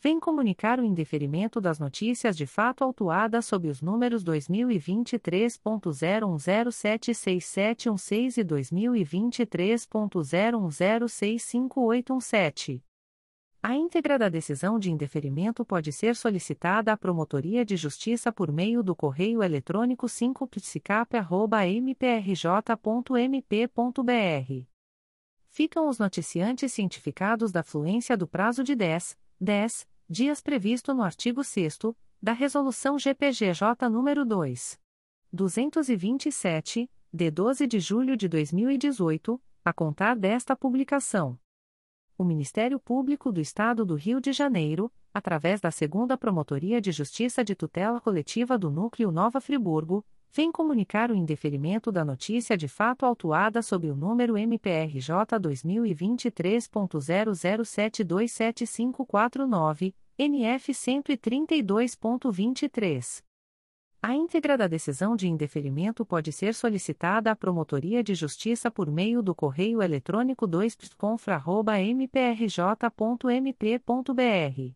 vem comunicar o indeferimento das notícias de fato autuadas sob os números 2023.01076716 e 2023.01065817. A íntegra da decisão de indeferimento pode ser solicitada à Promotoria de Justiça por meio do correio eletrônico 5psicap.mprj.mp.br. Ficam os noticiantes cientificados da fluência do prazo de 10, 10 dias previsto no artigo 6 da Resolução GPGJ nº 2. 227, de 12 de julho de 2018, a contar desta publicação. O Ministério Público do Estado do Rio de Janeiro, através da Segunda Promotoria de Justiça de Tutela Coletiva do Núcleo Nova Friburgo, vem comunicar o indeferimento da notícia de fato autuada sob o número MPRJ 2023.00727549, NF 132.23. A íntegra da decisão de indeferimento pode ser solicitada à Promotoria de Justiça por meio do correio eletrônico 2pconfra.mprj.mp.br.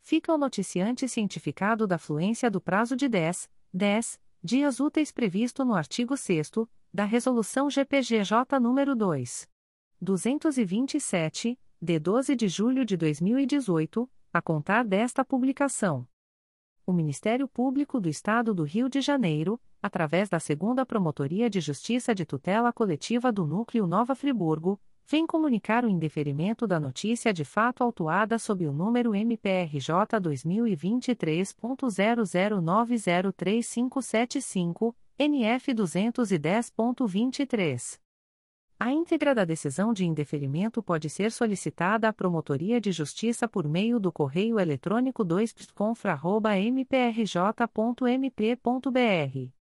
Fica o noticiante cientificado da fluência do prazo de 10, 10 dias úteis previsto no artigo 6 da Resolução GPGJ nº 2. 227, de 12 de julho de 2018, a contar desta publicação. O Ministério Público do Estado do Rio de Janeiro, através da Segunda Promotoria de Justiça de Tutela Coletiva do Núcleo Nova Friburgo, vem comunicar o indeferimento da notícia de fato autuada sob o número MPRJ 2023.00903575, NF 210.23. A íntegra da decisão de indeferimento pode ser solicitada à Promotoria de Justiça por meio do correio eletrônico 2pconfra.mprj.mp.br.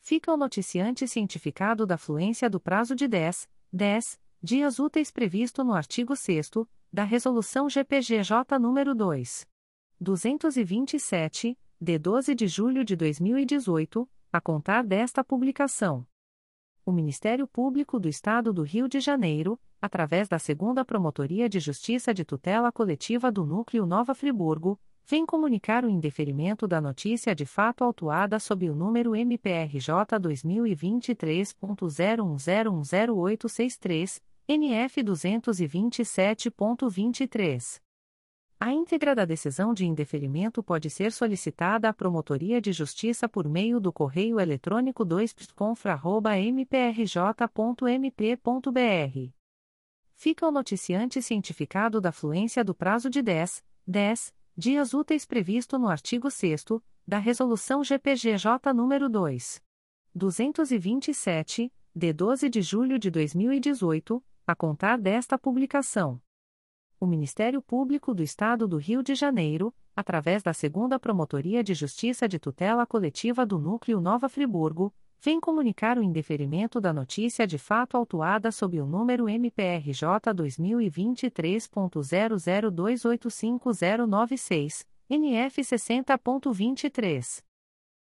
Fica o noticiante cientificado da fluência do prazo de 10, 10 dias úteis previsto no artigo 6 da Resolução GPGJ nº 2. 227, de 12 de julho de 2018, a contar desta publicação. O Ministério Público do Estado do Rio de Janeiro, através da Segunda Promotoria de Justiça de Tutela Coletiva do Núcleo Nova Friburgo, vem comunicar o indeferimento da notícia de fato autuada sob o número MPRJ 2023.01010863, NF 227.23. A íntegra da decisão de indeferimento pode ser solicitada à Promotoria de Justiça por meio do correio eletrônico 2pconfra.mprj.mp.br. Fica o noticiante cientificado da fluência do prazo de 10, 10 dias úteis previsto no artigo 6 da Resolução GPGJ nº 2. 227, de 12 de julho de 2018, a contar desta publicação. O Ministério Público do Estado do Rio de Janeiro, através da Segunda Promotoria de Justiça de Tutela Coletiva do Núcleo Nova Friburgo, vem comunicar o indeferimento da notícia de fato autuada sob o número MPRJ 2023.00285096, NF 60.23.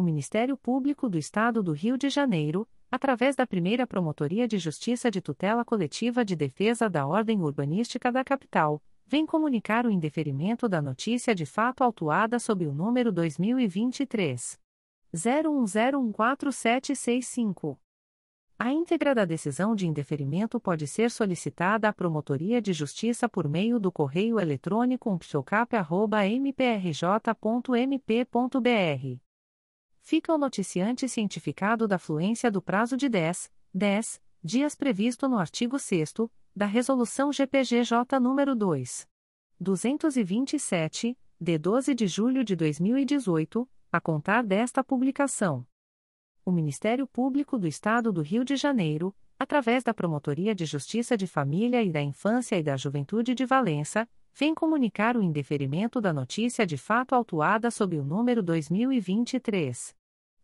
O Ministério Público do Estado do Rio de Janeiro, através da primeira Promotoria de Justiça de Tutela Coletiva de Defesa da Ordem Urbanística da Capital, vem comunicar o indeferimento da notícia de fato autuada sob o número 2023 01014765. A íntegra da decisão de indeferimento pode ser solicitada à Promotoria de Justiça por meio do correio eletrônico psocap.mprj.mp.br. Fica o noticiante cientificado da fluência do prazo de 10, 10 dias previsto no artigo 6 da Resolução GPGJ nº 2. 227, de 12 de julho de 2018, a contar desta publicação. O Ministério Público do Estado do Rio de Janeiro, através da Promotoria de Justiça de Família e da Infância e da Juventude de Valença, vem comunicar o indeferimento da notícia de fato autuada sob o número 2023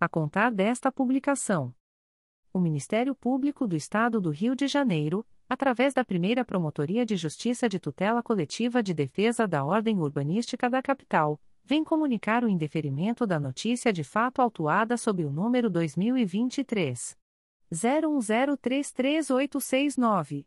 a contar desta publicação. O Ministério Público do Estado do Rio de Janeiro, através da primeira Promotoria de Justiça de Tutela Coletiva de Defesa da Ordem Urbanística da Capital, vem comunicar o indeferimento da notícia de fato autuada sob o número 2023 01033869.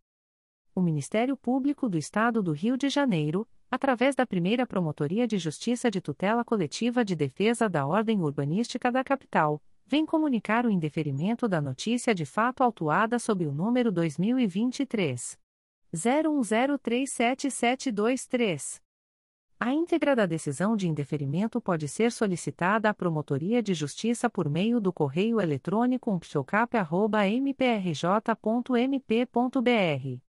O Ministério Público do Estado do Rio de Janeiro, através da primeira Promotoria de Justiça de Tutela Coletiva de Defesa da Ordem Urbanística da Capital, vem comunicar o indeferimento da notícia de fato autuada sob o número 2023 01037723. A íntegra da decisão de indeferimento pode ser solicitada à Promotoria de Justiça por meio do correio eletrônico umptocap.mprj.mp.br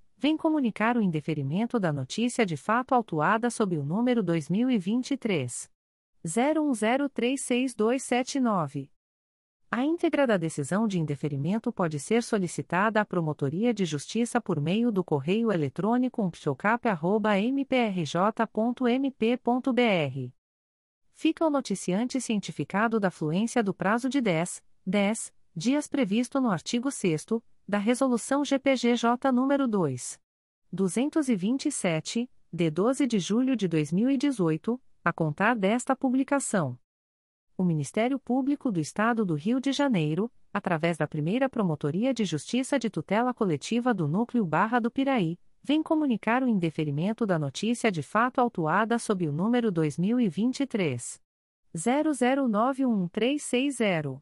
vem comunicar o indeferimento da notícia de fato autuada sob o número 2023 01036279. A íntegra da decisão de indeferimento pode ser solicitada à Promotoria de Justiça por meio do correio eletrônico umptocap.mprj.mp.br. Fica o noticiante cientificado da fluência do prazo de 10, 10 dias previsto no artigo 6 da Resolução GPGJ nº 2. 227, de 12 de julho de 2018, a contar desta publicação. O Ministério Público do Estado do Rio de Janeiro, através da primeira Promotoria de Justiça de Tutela Coletiva do Núcleo Barra do Piraí, vem comunicar o indeferimento da notícia de fato autuada sob o número 2023 00911360.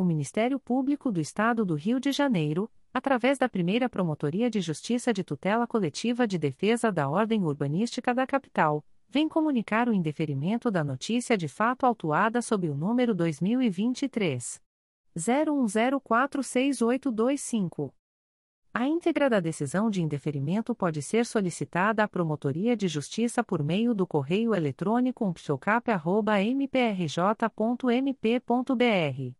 O Ministério Público do Estado do Rio de Janeiro, através da primeira Promotoria de Justiça de Tutela Coletiva de Defesa da Ordem Urbanística da Capital, vem comunicar o indeferimento da notícia de fato autuada sob o número 2023. 01046825. A íntegra da decisão de indeferimento pode ser solicitada à Promotoria de Justiça por meio do correio eletrônico psocap.mprj.mp.br.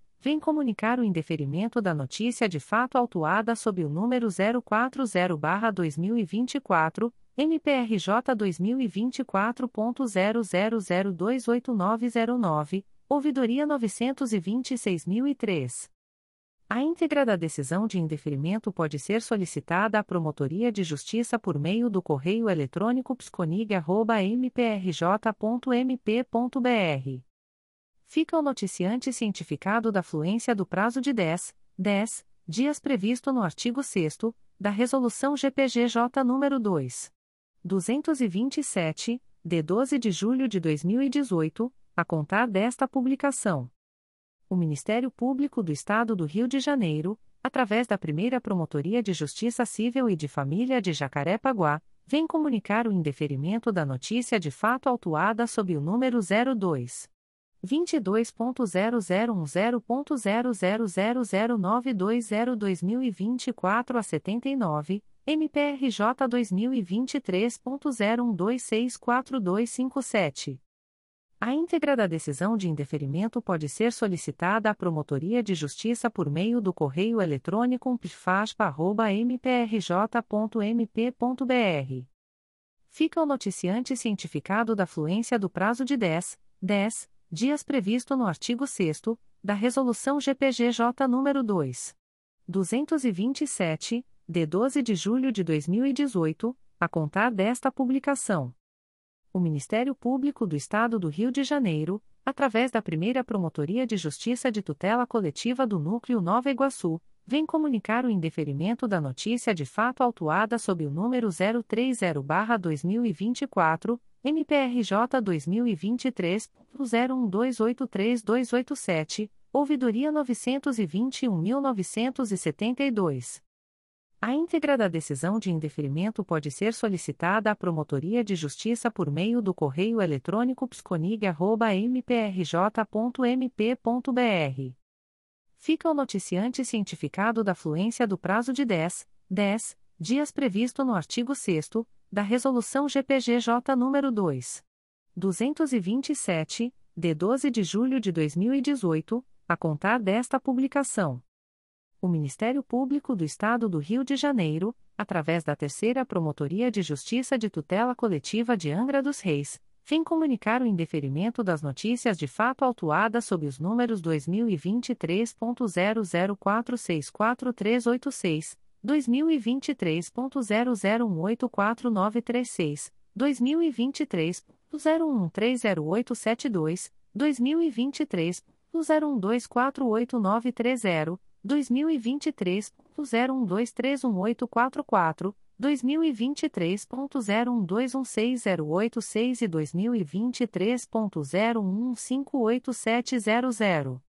vem comunicar o indeferimento da notícia de fato autuada sob o número 040-2024, MPRJ 2024.00028909, ouvidoria 926.003. A íntegra da decisão de indeferimento pode ser solicitada à Promotoria de Justiça por meio do correio eletrônico psconig.mprj.mp.br. Fica o noticiante cientificado da fluência do prazo de 10, 10 dias previsto no artigo 6 da Resolução GPGJ nº 2. 227, de 12 de julho de 2018, a contar desta publicação o Ministério Público do Estado do Rio de Janeiro, através da primeira Promotoria de Justiça Civil e de Família de Jacaré-Paguá, vem comunicar o indeferimento da notícia de fato autuada sob o número 02. 22.0010.00009202024 a 79, MPRJ 2023.01264257. A íntegra da decisão de indeferimento pode ser solicitada à Promotoria de Justiça por meio do correio eletrônico pfaspa.mprj.mp.br. Fica o noticiante cientificado da fluência do prazo de 10, 10 dias previsto no artigo 6 da Resolução GPGJ nº 2. 227, de 12 de julho de 2018, a contar desta publicação o Ministério Público do Estado do Rio de Janeiro, através da primeira Promotoria de Justiça de Tutela Coletiva do Núcleo Nova Iguaçu, vem comunicar o indeferimento da notícia de fato autuada sob o número 030-2024, MPRJ 2023.01283287, ouvidoria 921.972. A íntegra da decisão de indeferimento pode ser solicitada à Promotoria de Justiça por meio do correio eletrônico psconig.mprj.mp.br. Fica o noticiante cientificado da fluência do prazo de 10, 10 dias previsto no artigo 6 da Resolução GPGJ nº 2. 227, de 12 de julho de 2018, a contar desta publicação o Ministério Público do Estado do Rio de Janeiro, através da Terceira Promotoria de Justiça de Tutela Coletiva de Angra dos Reis, vem comunicar o indeferimento das notícias de fato autuadas sob os números 2023.00464386, 2023.00184936, 2023.01308722, 2023.01248930, 2023 01231844, 2023.01216086 e 2023.01158700.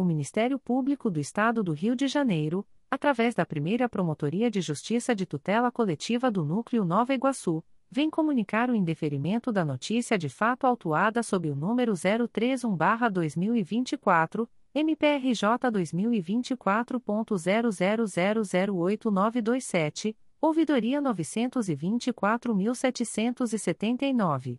O Ministério Público do Estado do Rio de Janeiro, através da primeira Promotoria de Justiça de Tutela Coletiva do Núcleo Nova Iguaçu, vem comunicar o indeferimento da notícia de fato autuada sob o número 031-2024, MPRJ 2024.00008927, ouvidoria 924.779.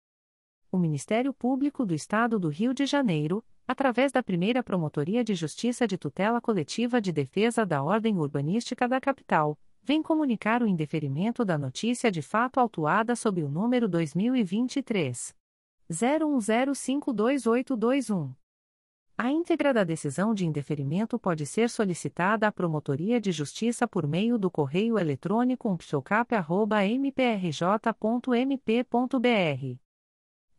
O Ministério Público do Estado do Rio de Janeiro, através da primeira Promotoria de Justiça de Tutela Coletiva de Defesa da Ordem Urbanística da Capital, vem comunicar o indeferimento da notícia de fato autuada sob o número 2023 01052821. A íntegra da decisão de indeferimento pode ser solicitada à Promotoria de Justiça por meio do correio eletrônico umpsocap.mprj.mp.br.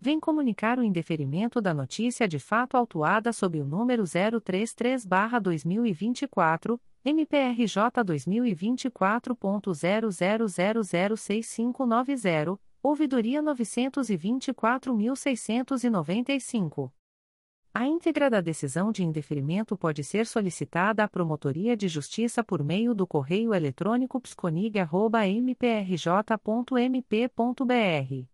vem comunicar o indeferimento da notícia de fato autuada sob o número 033-2024, MPRJ 2024.00006590 ouvidoria 924.695. A íntegra da decisão de indeferimento pode ser solicitada à Promotoria de Justiça por meio do correio eletrônico psconig.mprj.mp.br.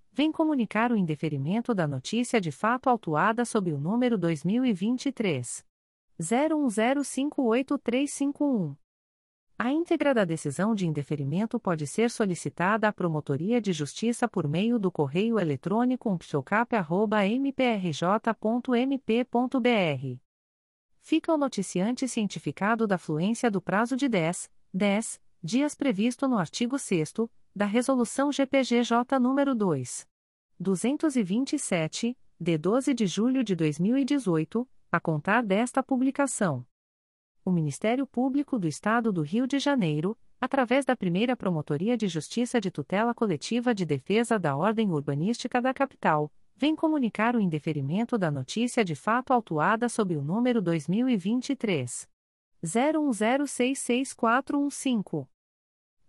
vem comunicar o indeferimento da notícia de fato autuada sob o número 2023 01058351. A íntegra da decisão de indeferimento pode ser solicitada à Promotoria de Justiça por meio do correio eletrônico umpsocap.mprj.mp.br. Fica o noticiante cientificado da fluência do prazo de 10, 10 dias previsto no artigo 6 da Resolução GPGJ nº 2. 227, de 12 de julho de 2018, a contar desta publicação. O Ministério Público do Estado do Rio de Janeiro, através da primeira Promotoria de Justiça de Tutela Coletiva de Defesa da Ordem Urbanística da Capital, vem comunicar o indeferimento da notícia de fato autuada sob o número 2023 01066415.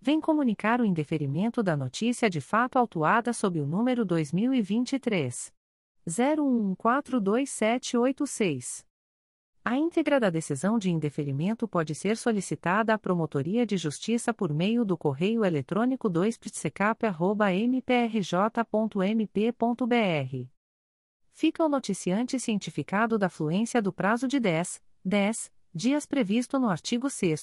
vem comunicar o indeferimento da notícia de fato autuada sob o número 2023 01142786. A íntegra da decisão de indeferimento pode ser solicitada à Promotoria de Justiça por meio do correio eletrônico 2ptsecap.mprj.mp.br. Fica o noticiante cientificado da fluência do prazo de 10, 10 dias previsto no artigo 6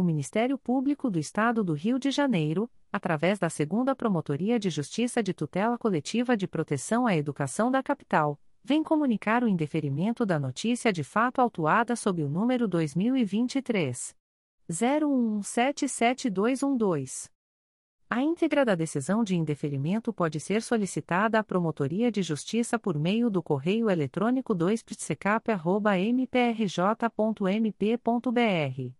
O Ministério Público do Estado do Rio de Janeiro, através da Segunda Promotoria de Justiça de Tutela Coletiva de Proteção à Educação da Capital, vem comunicar o indeferimento da notícia de fato autuada sob o número 2023 01177212. A íntegra da decisão de indeferimento pode ser solicitada à Promotoria de Justiça por meio do correio eletrônico 2ptsecap.mprj.mp.br.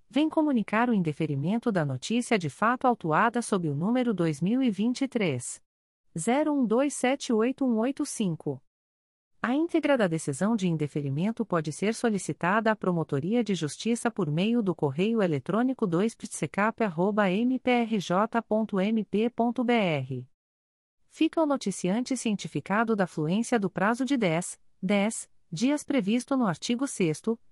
vem comunicar o indeferimento da notícia de fato autuada sob o número 2023 01278185. A íntegra da decisão de indeferimento pode ser solicitada à Promotoria de Justiça por meio do correio eletrônico 2ptsecap.mprj.mp.br. Fica o noticiante cientificado da fluência do prazo de 10, 10 dias previsto no artigo 6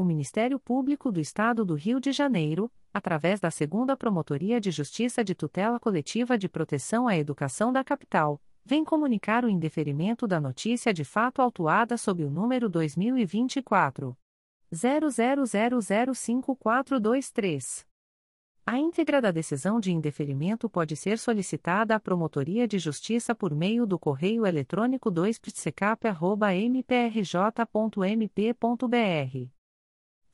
O Ministério Público do Estado do Rio de Janeiro, através da Segunda Promotoria de Justiça de Tutela Coletiva de Proteção à Educação da Capital, vem comunicar o indeferimento da notícia de fato autuada sob o número 2024 00005423. A íntegra da decisão de indeferimento pode ser solicitada à Promotoria de Justiça por meio do correio eletrônico 2ptsecap.mprj.mp.br.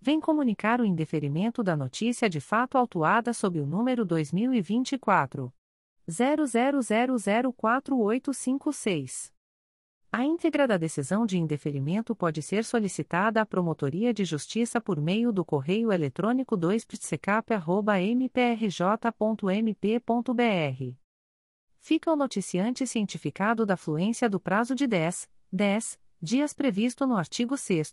vem comunicar o indeferimento da notícia de fato autuada sob o número 2024 00004856. A íntegra da decisão de indeferimento pode ser solicitada à Promotoria de Justiça por meio do correio eletrônico 2psicap.mprj.mp.br. Fica o noticiante cientificado da fluência do prazo de 10, 10 dias previsto no artigo 6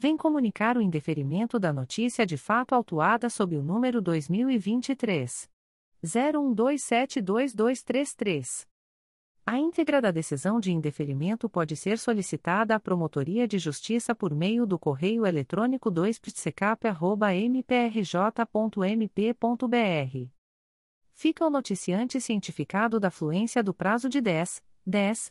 vem comunicar o indeferimento da notícia de fato autuada sob o número 2023 01272233. A íntegra da decisão de indeferimento pode ser solicitada à Promotoria de Justiça por meio do correio eletrônico 2psicap.mprj.mp.br. Fica o noticiante cientificado da fluência do prazo de 10, 10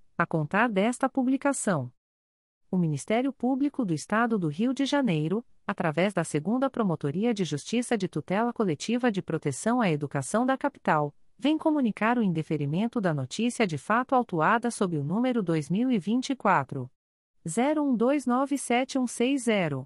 a contar desta publicação o Ministério Público do Estado do Rio de Janeiro, através da Segunda Promotoria de Justiça de Tutela Coletiva de Proteção à Educação da Capital, vem comunicar o indeferimento da notícia de fato autuada sob o número 2024 01297160.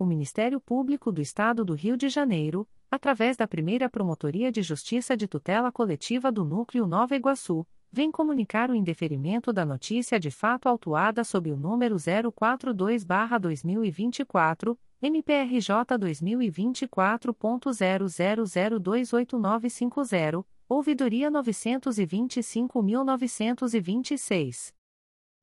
O Ministério Público do Estado do Rio de Janeiro, através da primeira Promotoria de Justiça de Tutela Coletiva do Núcleo Nova Iguaçu, vem comunicar o indeferimento da notícia de fato autuada sob o número 042-2024, MPRJ 2024.00028950, ouvidoria 925.926.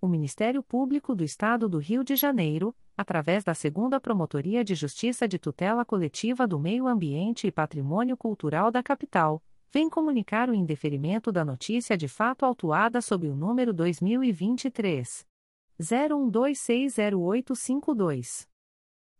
O Ministério Público do Estado do Rio de Janeiro, através da Segunda Promotoria de Justiça de Tutela Coletiva do Meio Ambiente e Patrimônio Cultural da Capital, vem comunicar o indeferimento da notícia de fato autuada sob o número 2023 01260852.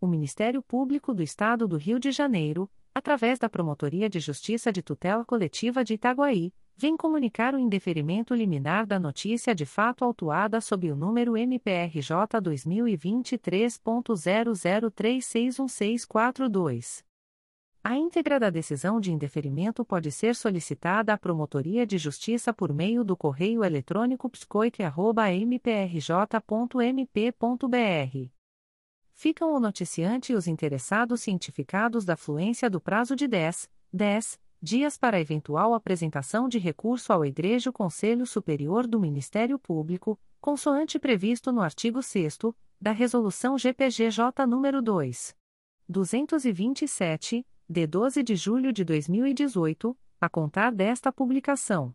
o Ministério Público do Estado do Rio de Janeiro, através da Promotoria de Justiça de Tutela Coletiva de Itaguaí, vem comunicar o indeferimento liminar da notícia de fato autuada sob o número MPRJ 2023.00361642. A íntegra da decisão de indeferimento pode ser solicitada à Promotoria de Justiça por meio do correio eletrônico psicoic.mprj.mp.br ficam o noticiante e os interessados cientificados da fluência do prazo de 10, 10 dias para eventual apresentação de recurso ao Egrejo Conselho Superior do Ministério Público, consoante previsto no artigo 6 da Resolução GPGJ nº 2. 227, de 12 de julho de 2018, a contar desta publicação.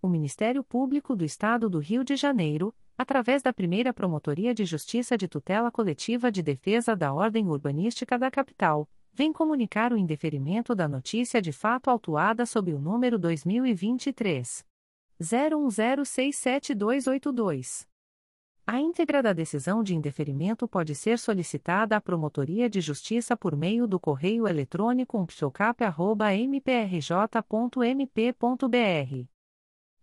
O Ministério Público do Estado do Rio de Janeiro, através da primeira Promotoria de Justiça de Tutela Coletiva de Defesa da Ordem Urbanística da Capital, vem comunicar o indeferimento da notícia de fato autuada sob o número 2023. 01067282. A íntegra da decisão de indeferimento pode ser solicitada à Promotoria de Justiça por meio do correio eletrônico umpsocap.mprj.mp.br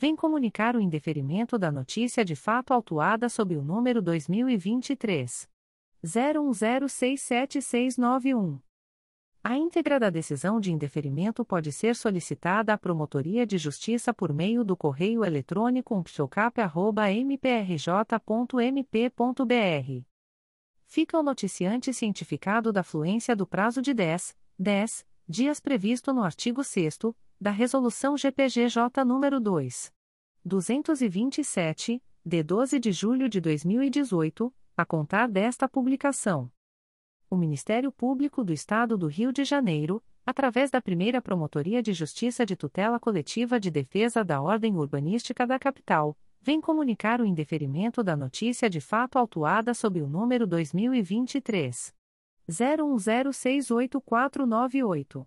vem comunicar o indeferimento da notícia de fato autuada sob o número 2023 01067691. A íntegra da decisão de indeferimento pode ser solicitada à Promotoria de Justiça por meio do correio eletrônico umpsocap.mprj.mp.br. Fica o noticiante cientificado da fluência do prazo de 10, 10 dias previsto no artigo 6 da Resolução GPGJ nº 2. 227, de 12 de julho de 2018, a contar desta publicação. O Ministério Público do Estado do Rio de Janeiro, através da primeira Promotoria de Justiça de Tutela Coletiva de Defesa da Ordem Urbanística da Capital, vem comunicar o indeferimento da notícia de fato autuada sob o número 2023 01068498.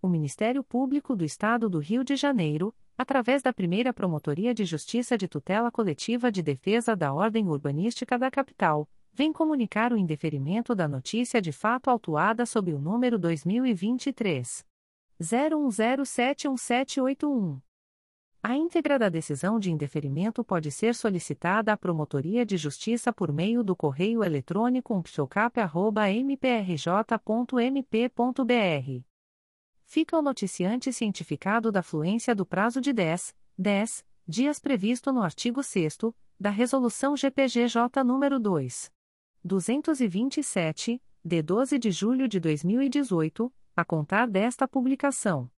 O Ministério Público do Estado do Rio de Janeiro, através da primeira Promotoria de Justiça de Tutela Coletiva de Defesa da Ordem Urbanística da Capital, vem comunicar o indeferimento da notícia de fato autuada sob o número 2023 01071781. A íntegra da decisão de indeferimento pode ser solicitada à Promotoria de Justiça por meio do correio eletrônico umpsocap.mprj.mp.br fica o noticiante cientificado da fluência do prazo de 10, 10 dias previsto no artigo 6 da Resolução GPGJ nº 2. 227, de 12 de julho de 2018, a contar desta publicação.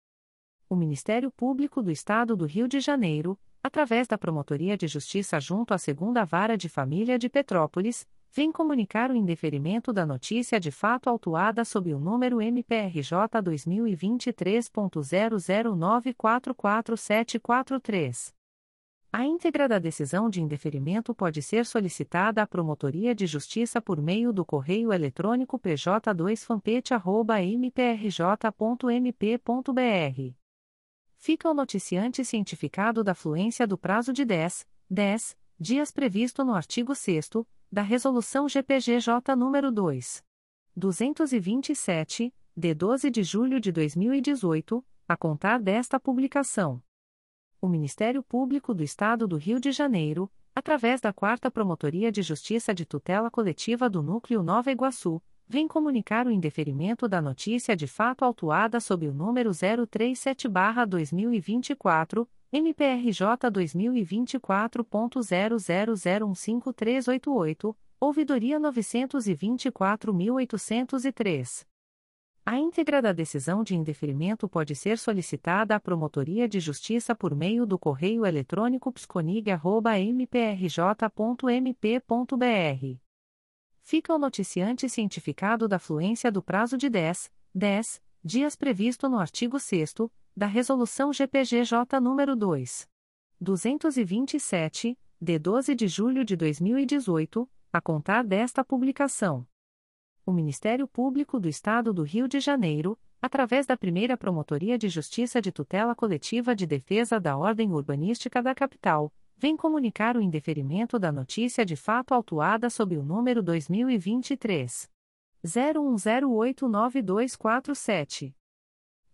O Ministério Público do Estado do Rio de Janeiro, através da Promotoria de Justiça junto à Segunda Vara de Família de Petrópolis, vem comunicar o indeferimento da notícia de fato autuada sob o número MPRJ 2023.00944743. A íntegra da decisão de indeferimento pode ser solicitada à Promotoria de Justiça por meio do correio eletrônico pj2fampete.mprj.mp.br. Fica o noticiante cientificado da fluência do prazo de 10, 10 dias previsto no artigo 6 da Resolução GPGJ nº 2. 227, de 12 de julho de 2018, a contar desta publicação. O Ministério Público do Estado do Rio de Janeiro, através da 4 Promotoria de Justiça de Tutela Coletiva do Núcleo Nova Iguaçu, vem comunicar o indeferimento da notícia de fato autuada sob o número 037-2024 MPRJ 2024.00015388, ouvidoria 924.803. A íntegra da decisão de indeferimento pode ser solicitada à Promotoria de Justiça por meio do correio eletrônico psconig.mprj.mp.br. Fica o noticiante cientificado da fluência do prazo de 10, 10 dias previsto no artigo 6 da Resolução GPGJ nº 2. 227, de 12 de julho de 2018, a contar desta publicação. O Ministério Público do Estado do Rio de Janeiro, através da primeira Promotoria de Justiça de Tutela Coletiva de Defesa da Ordem Urbanística da Capital, vem comunicar o indeferimento da notícia de fato autuada sob o número 2023. 01089247.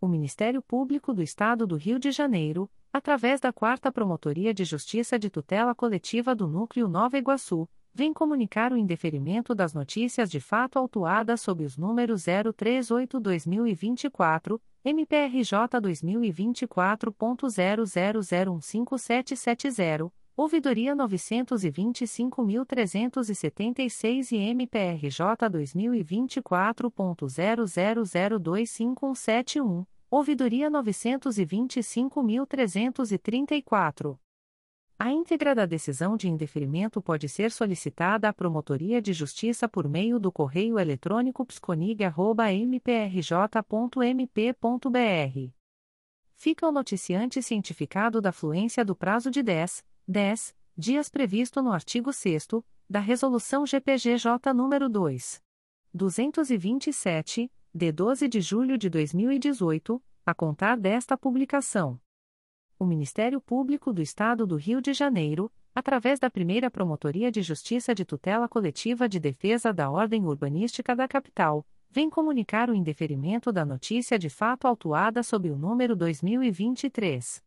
O Ministério Público do Estado do Rio de Janeiro, através da 4 Promotoria de Justiça de Tutela Coletiva do Núcleo Nova Iguaçu, vem comunicar o indeferimento das notícias de fato autuadas sob os números 038-2024, MPRJ 2024.00015770, ouvidoria 925.376 e MPRJ 2024.00025171, ouvidoria 925.334. A íntegra da decisão de indeferimento pode ser solicitada à Promotoria de Justiça por meio do correio eletrônico psconig.mprj.mp.br. Fica o noticiante cientificado da fluência do prazo de 10, 10 dias previsto no artigo 6 da Resolução GPGJ nº 2. 227, de 12 de julho de 2018, a contar desta publicação. O Ministério Público do Estado do Rio de Janeiro, através da primeira Promotoria de Justiça de Tutela Coletiva de Defesa da Ordem Urbanística da Capital, vem comunicar o indeferimento da notícia de fato autuada sob o número 2023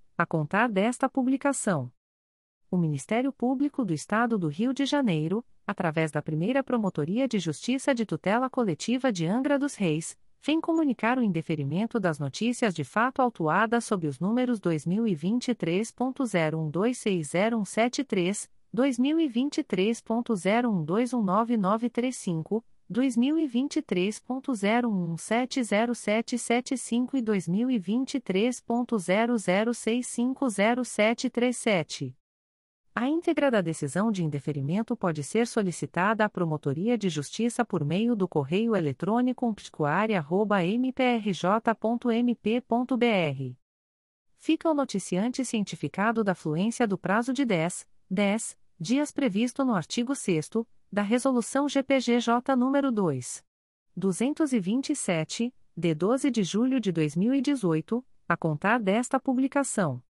a contar desta publicação. O Ministério Público do Estado do Rio de Janeiro, através da primeira Promotoria de Justiça de Tutela Coletiva de Angra dos Reis, vem comunicar o indeferimento das notícias de fato autuadas sob os números 2023.01260173, 2023.01219935, 2023.0170775 e 2023.00650737. A íntegra da decisão de indeferimento pode ser solicitada à Promotoria de Justiça por meio do correio eletrônico psicoaria.mprj.mp.br. Fica o noticiante cientificado da fluência do prazo de 10, 10 dias previsto no artigo 6 da Resolução GPGJ nº 2. 227, de 12 de julho de 2018, a contar desta publicação.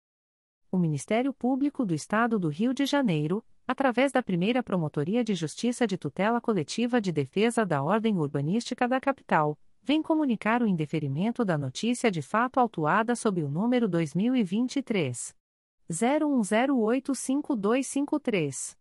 O Ministério Público do Estado do Rio de Janeiro, através da primeira Promotoria de Justiça de Tutela Coletiva de Defesa da Ordem Urbanística da Capital, vem comunicar o indeferimento da notícia de fato autuada sob o número 2023. 01085253.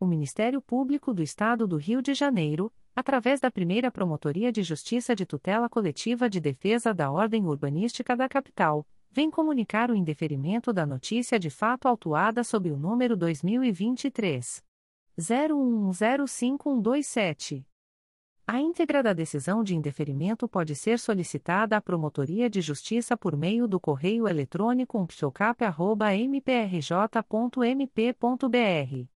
o Ministério Público do Estado do Rio de Janeiro, através da primeira Promotoria de Justiça de Tutela Coletiva de Defesa da Ordem Urbanística da Capital, vem comunicar o indeferimento da notícia de fato autuada sob o número 2023. 01105127. A íntegra da decisão de indeferimento pode ser solicitada à Promotoria de Justiça por meio do correio eletrônico umptocap.mprj.mp.br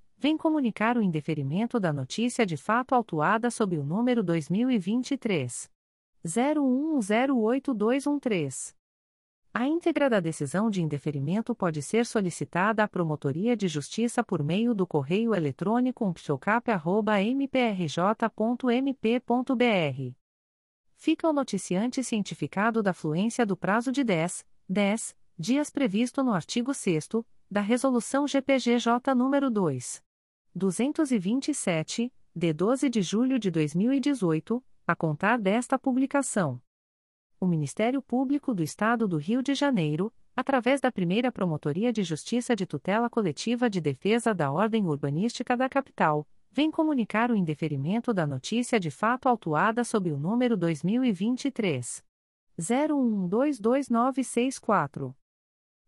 vem comunicar o indeferimento da notícia de fato autuada sob o número 2023 01108213. A íntegra da decisão de indeferimento pode ser solicitada à Promotoria de Justiça por meio do correio eletrônico umptocap.mprj.mp.br. Fica o noticiante cientificado da fluência do prazo de 10, 10 dias previsto no artigo 6 da Resolução GPGJ nº 2. 227, de 12 de julho de 2018, a contar desta publicação. O Ministério Público do Estado do Rio de Janeiro, através da primeira Promotoria de Justiça de Tutela Coletiva de Defesa da Ordem Urbanística da Capital, vem comunicar o indeferimento da notícia de fato autuada sob o número 2023. 01122964.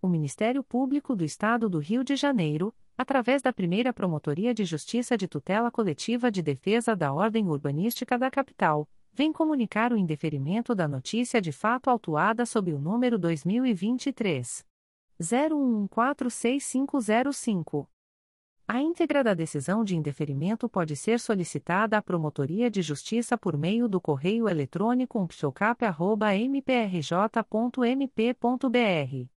o Ministério Público do Estado do Rio de Janeiro, através da primeira Promotoria de Justiça de Tutela Coletiva de Defesa da Ordem Urbanística da Capital, vem comunicar o indeferimento da notícia de fato autuada sob o número 2023. 01146505. A íntegra da decisão de indeferimento pode ser solicitada à Promotoria de Justiça por meio do correio eletrônico umptocap.mprj.mp.br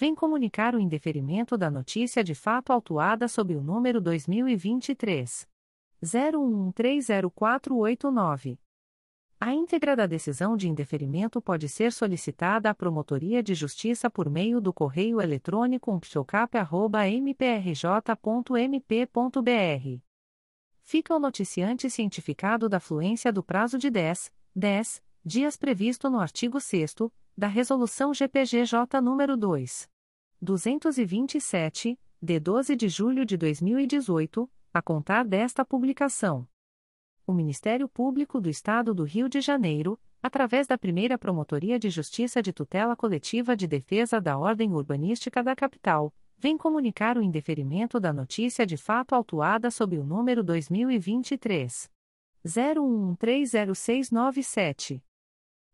vem comunicar o indeferimento da notícia de fato autuada sob o número 2023 01130489. A íntegra da decisão de indeferimento pode ser solicitada à Promotoria de Justiça por meio do correio eletrônico psocap.mprj.mp.br Fica o noticiante cientificado da fluência do prazo de 10, 10 dias previsto no artigo 6 da Resolução GPGJ nº 2. 227, de 12 de julho de 2018, a contar desta publicação. O Ministério Público do Estado do Rio de Janeiro, através da primeira Promotoria de Justiça de Tutela Coletiva de Defesa da Ordem Urbanística da Capital, vem comunicar o indeferimento da notícia de fato autuada sob o número 2023 01130697.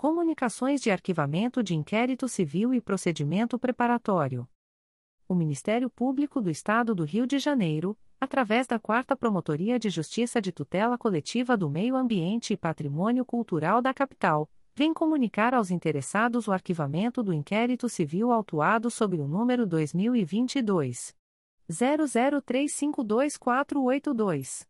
Comunicações de Arquivamento de Inquérito Civil e Procedimento Preparatório. O Ministério Público do Estado do Rio de Janeiro, através da 4 Promotoria de Justiça de Tutela Coletiva do Meio Ambiente e Patrimônio Cultural da Capital, vem comunicar aos interessados o arquivamento do inquérito civil autuado sob o número 2022 00352482.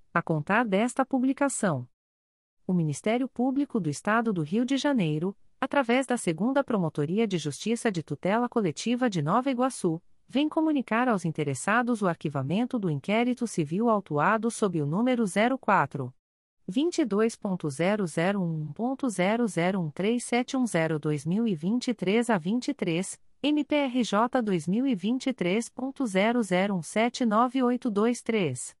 a contar desta publicação. O Ministério Público do Estado do Rio de Janeiro, através da Segunda Promotoria de Justiça de Tutela Coletiva de Nova Iguaçu, vem comunicar aos interessados o arquivamento do inquérito civil autuado sob o número 04 22.0001.0013710-2023 a 23, MPRJ 2023.00179823.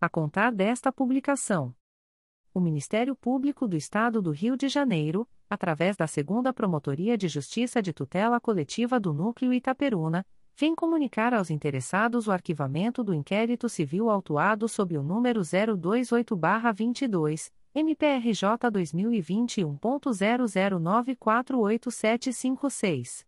a contar desta publicação. O Ministério Público do Estado do Rio de Janeiro, através da Segunda Promotoria de Justiça de Tutela Coletiva do Núcleo Itaperuna, vem comunicar aos interessados o arquivamento do inquérito civil autuado sob o número 028-22, MPRJ 2021.00948756.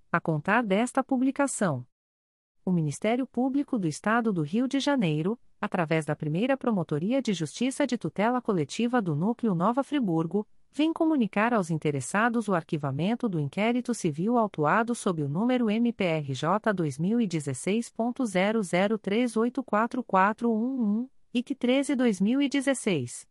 a contar desta publicação. O Ministério Público do Estado do Rio de Janeiro, através da primeira Promotoria de Justiça de Tutela Coletiva do Núcleo Nova Friburgo, vem comunicar aos interessados o arquivamento do inquérito civil autuado sob o número MPRJ 2016.00384411, IC 13-2016.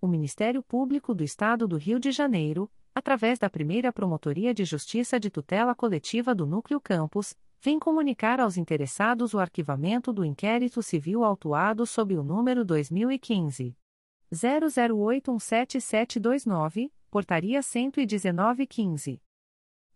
o Ministério Público do Estado do Rio de Janeiro, através da primeira Promotoria de Justiça de Tutela Coletiva do Núcleo Campos, vem comunicar aos interessados o arquivamento do inquérito civil autuado sob o número 2015. 00817729, Portaria 119-15.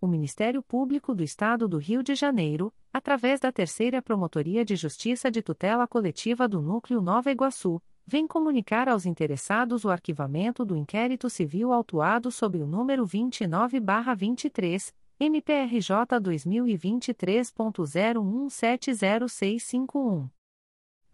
O Ministério Público do Estado do Rio de Janeiro, através da Terceira Promotoria de Justiça de Tutela Coletiva do Núcleo Nova Iguaçu, vem comunicar aos interessados o arquivamento do inquérito civil autuado sob o número 29-23, MPRJ 2023.01170651.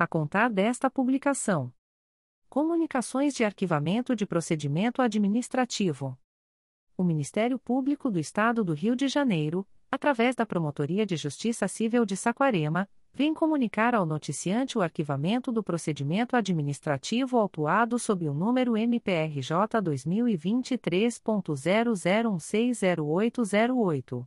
a contar desta publicação. Comunicações de arquivamento de procedimento administrativo. O Ministério Público do Estado do Rio de Janeiro, através da Promotoria de Justiça Civil de Saquarema, vem comunicar ao noticiante o arquivamento do procedimento administrativo autuado sob o número MPRJ 2023.00160808.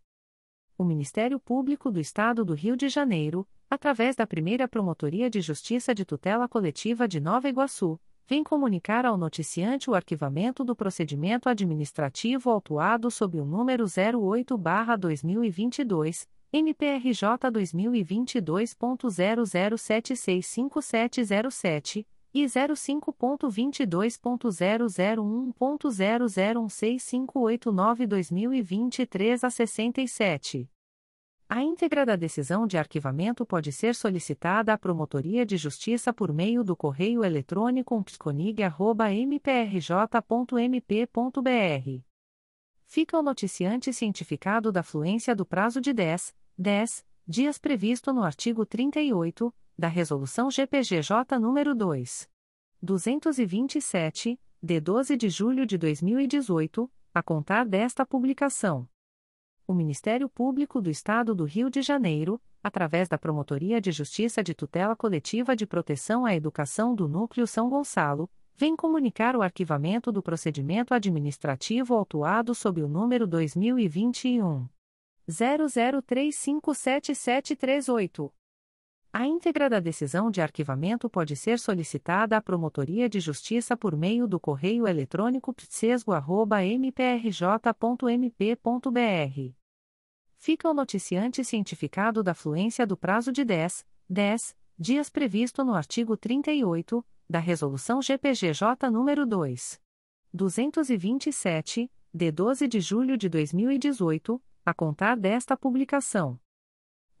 o Ministério Público do Estado do Rio de Janeiro, através da primeira Promotoria de Justiça de Tutela Coletiva de Nova Iguaçu, vem comunicar ao noticiante o arquivamento do procedimento administrativo autuado sob o número 08-2022, MPRJ 2022.00765707 e 05.22.0001.0016589-2023 a 67. A íntegra da decisão de arquivamento pode ser solicitada à Promotoria de Justiça por meio do correio eletrônico psconig.mprj.mp.br. Fica o noticiante cientificado da fluência do prazo de 10, 10 dias previsto no artigo 38 da Resolução GPGJ nº 2. 227, de 12 de julho de 2018, a contar desta publicação. O Ministério Público do Estado do Rio de Janeiro, através da Promotoria de Justiça de Tutela Coletiva de Proteção à Educação do Núcleo São Gonçalo, vem comunicar o arquivamento do procedimento administrativo autuado sob o número 2021 00357738. A íntegra da decisão de arquivamento pode ser solicitada à Promotoria de Justiça por meio do correio eletrônico ptsesgo.mprj.mp.br. Fica o noticiante cientificado da fluência do prazo de 10, 10 dias previsto no artigo 38 da Resolução GPGJ nº 2. 227, de 12 de julho de 2018, a contar desta publicação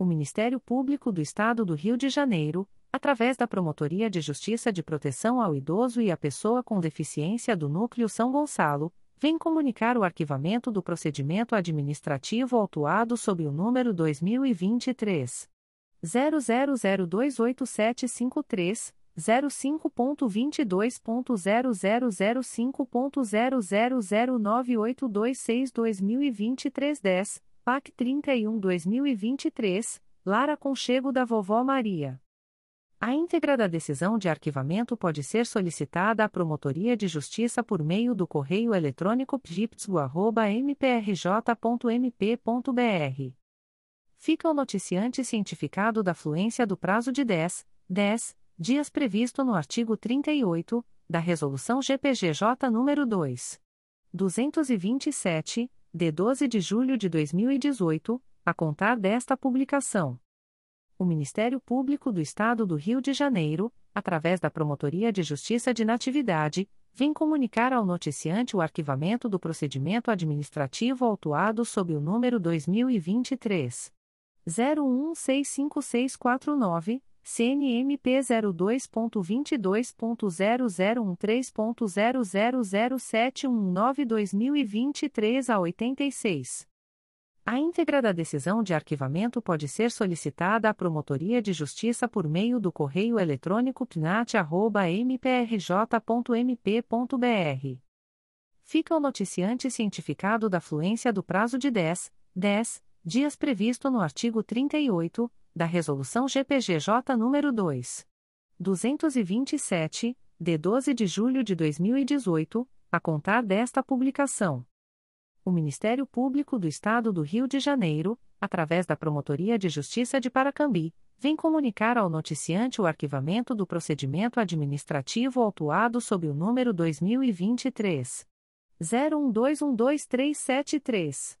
o Ministério Público do Estado do Rio de Janeiro, através da Promotoria de Justiça de Proteção ao Idoso e à Pessoa com Deficiência do Núcleo São Gonçalo, vem comunicar o arquivamento do procedimento administrativo autuado sob o número 2023 00028753. 05.22.0005.0009826-2023 10, PAC 31-2023, Lara Conchego da Vovó Maria. A íntegra da decisão de arquivamento pode ser solicitada à Promotoria de Justiça por meio do correio eletrônico pgipsgo.mprj.mp.br. Fica o noticiante cientificado da fluência do prazo de 10, 10 dias previsto no artigo 38 da Resolução GPGJ nº 2. 227, de 12 de julho de 2018, a contar desta publicação. O Ministério Público do Estado do Rio de Janeiro, através da Promotoria de Justiça de Natividade, vem comunicar ao noticiante o arquivamento do procedimento administrativo autuado sob o número 2023 01165649. CNMP 02.22.0013.0007119-2023 a 86. A íntegra da decisão de arquivamento pode ser solicitada à Promotoria de Justiça por meio do correio eletrônico pnat.mprj.mp.br. Fica o noticiante cientificado da fluência do prazo de 10, 10 dias previsto no artigo 38 da Resolução GPGJ nº 2. 227, de 12 de julho de 2018, a contar desta publicação. O Ministério Público do Estado do Rio de Janeiro, através da Promotoria de Justiça de Paracambi, vem comunicar ao noticiante o arquivamento do procedimento administrativo autuado sob o número 2023 01212373.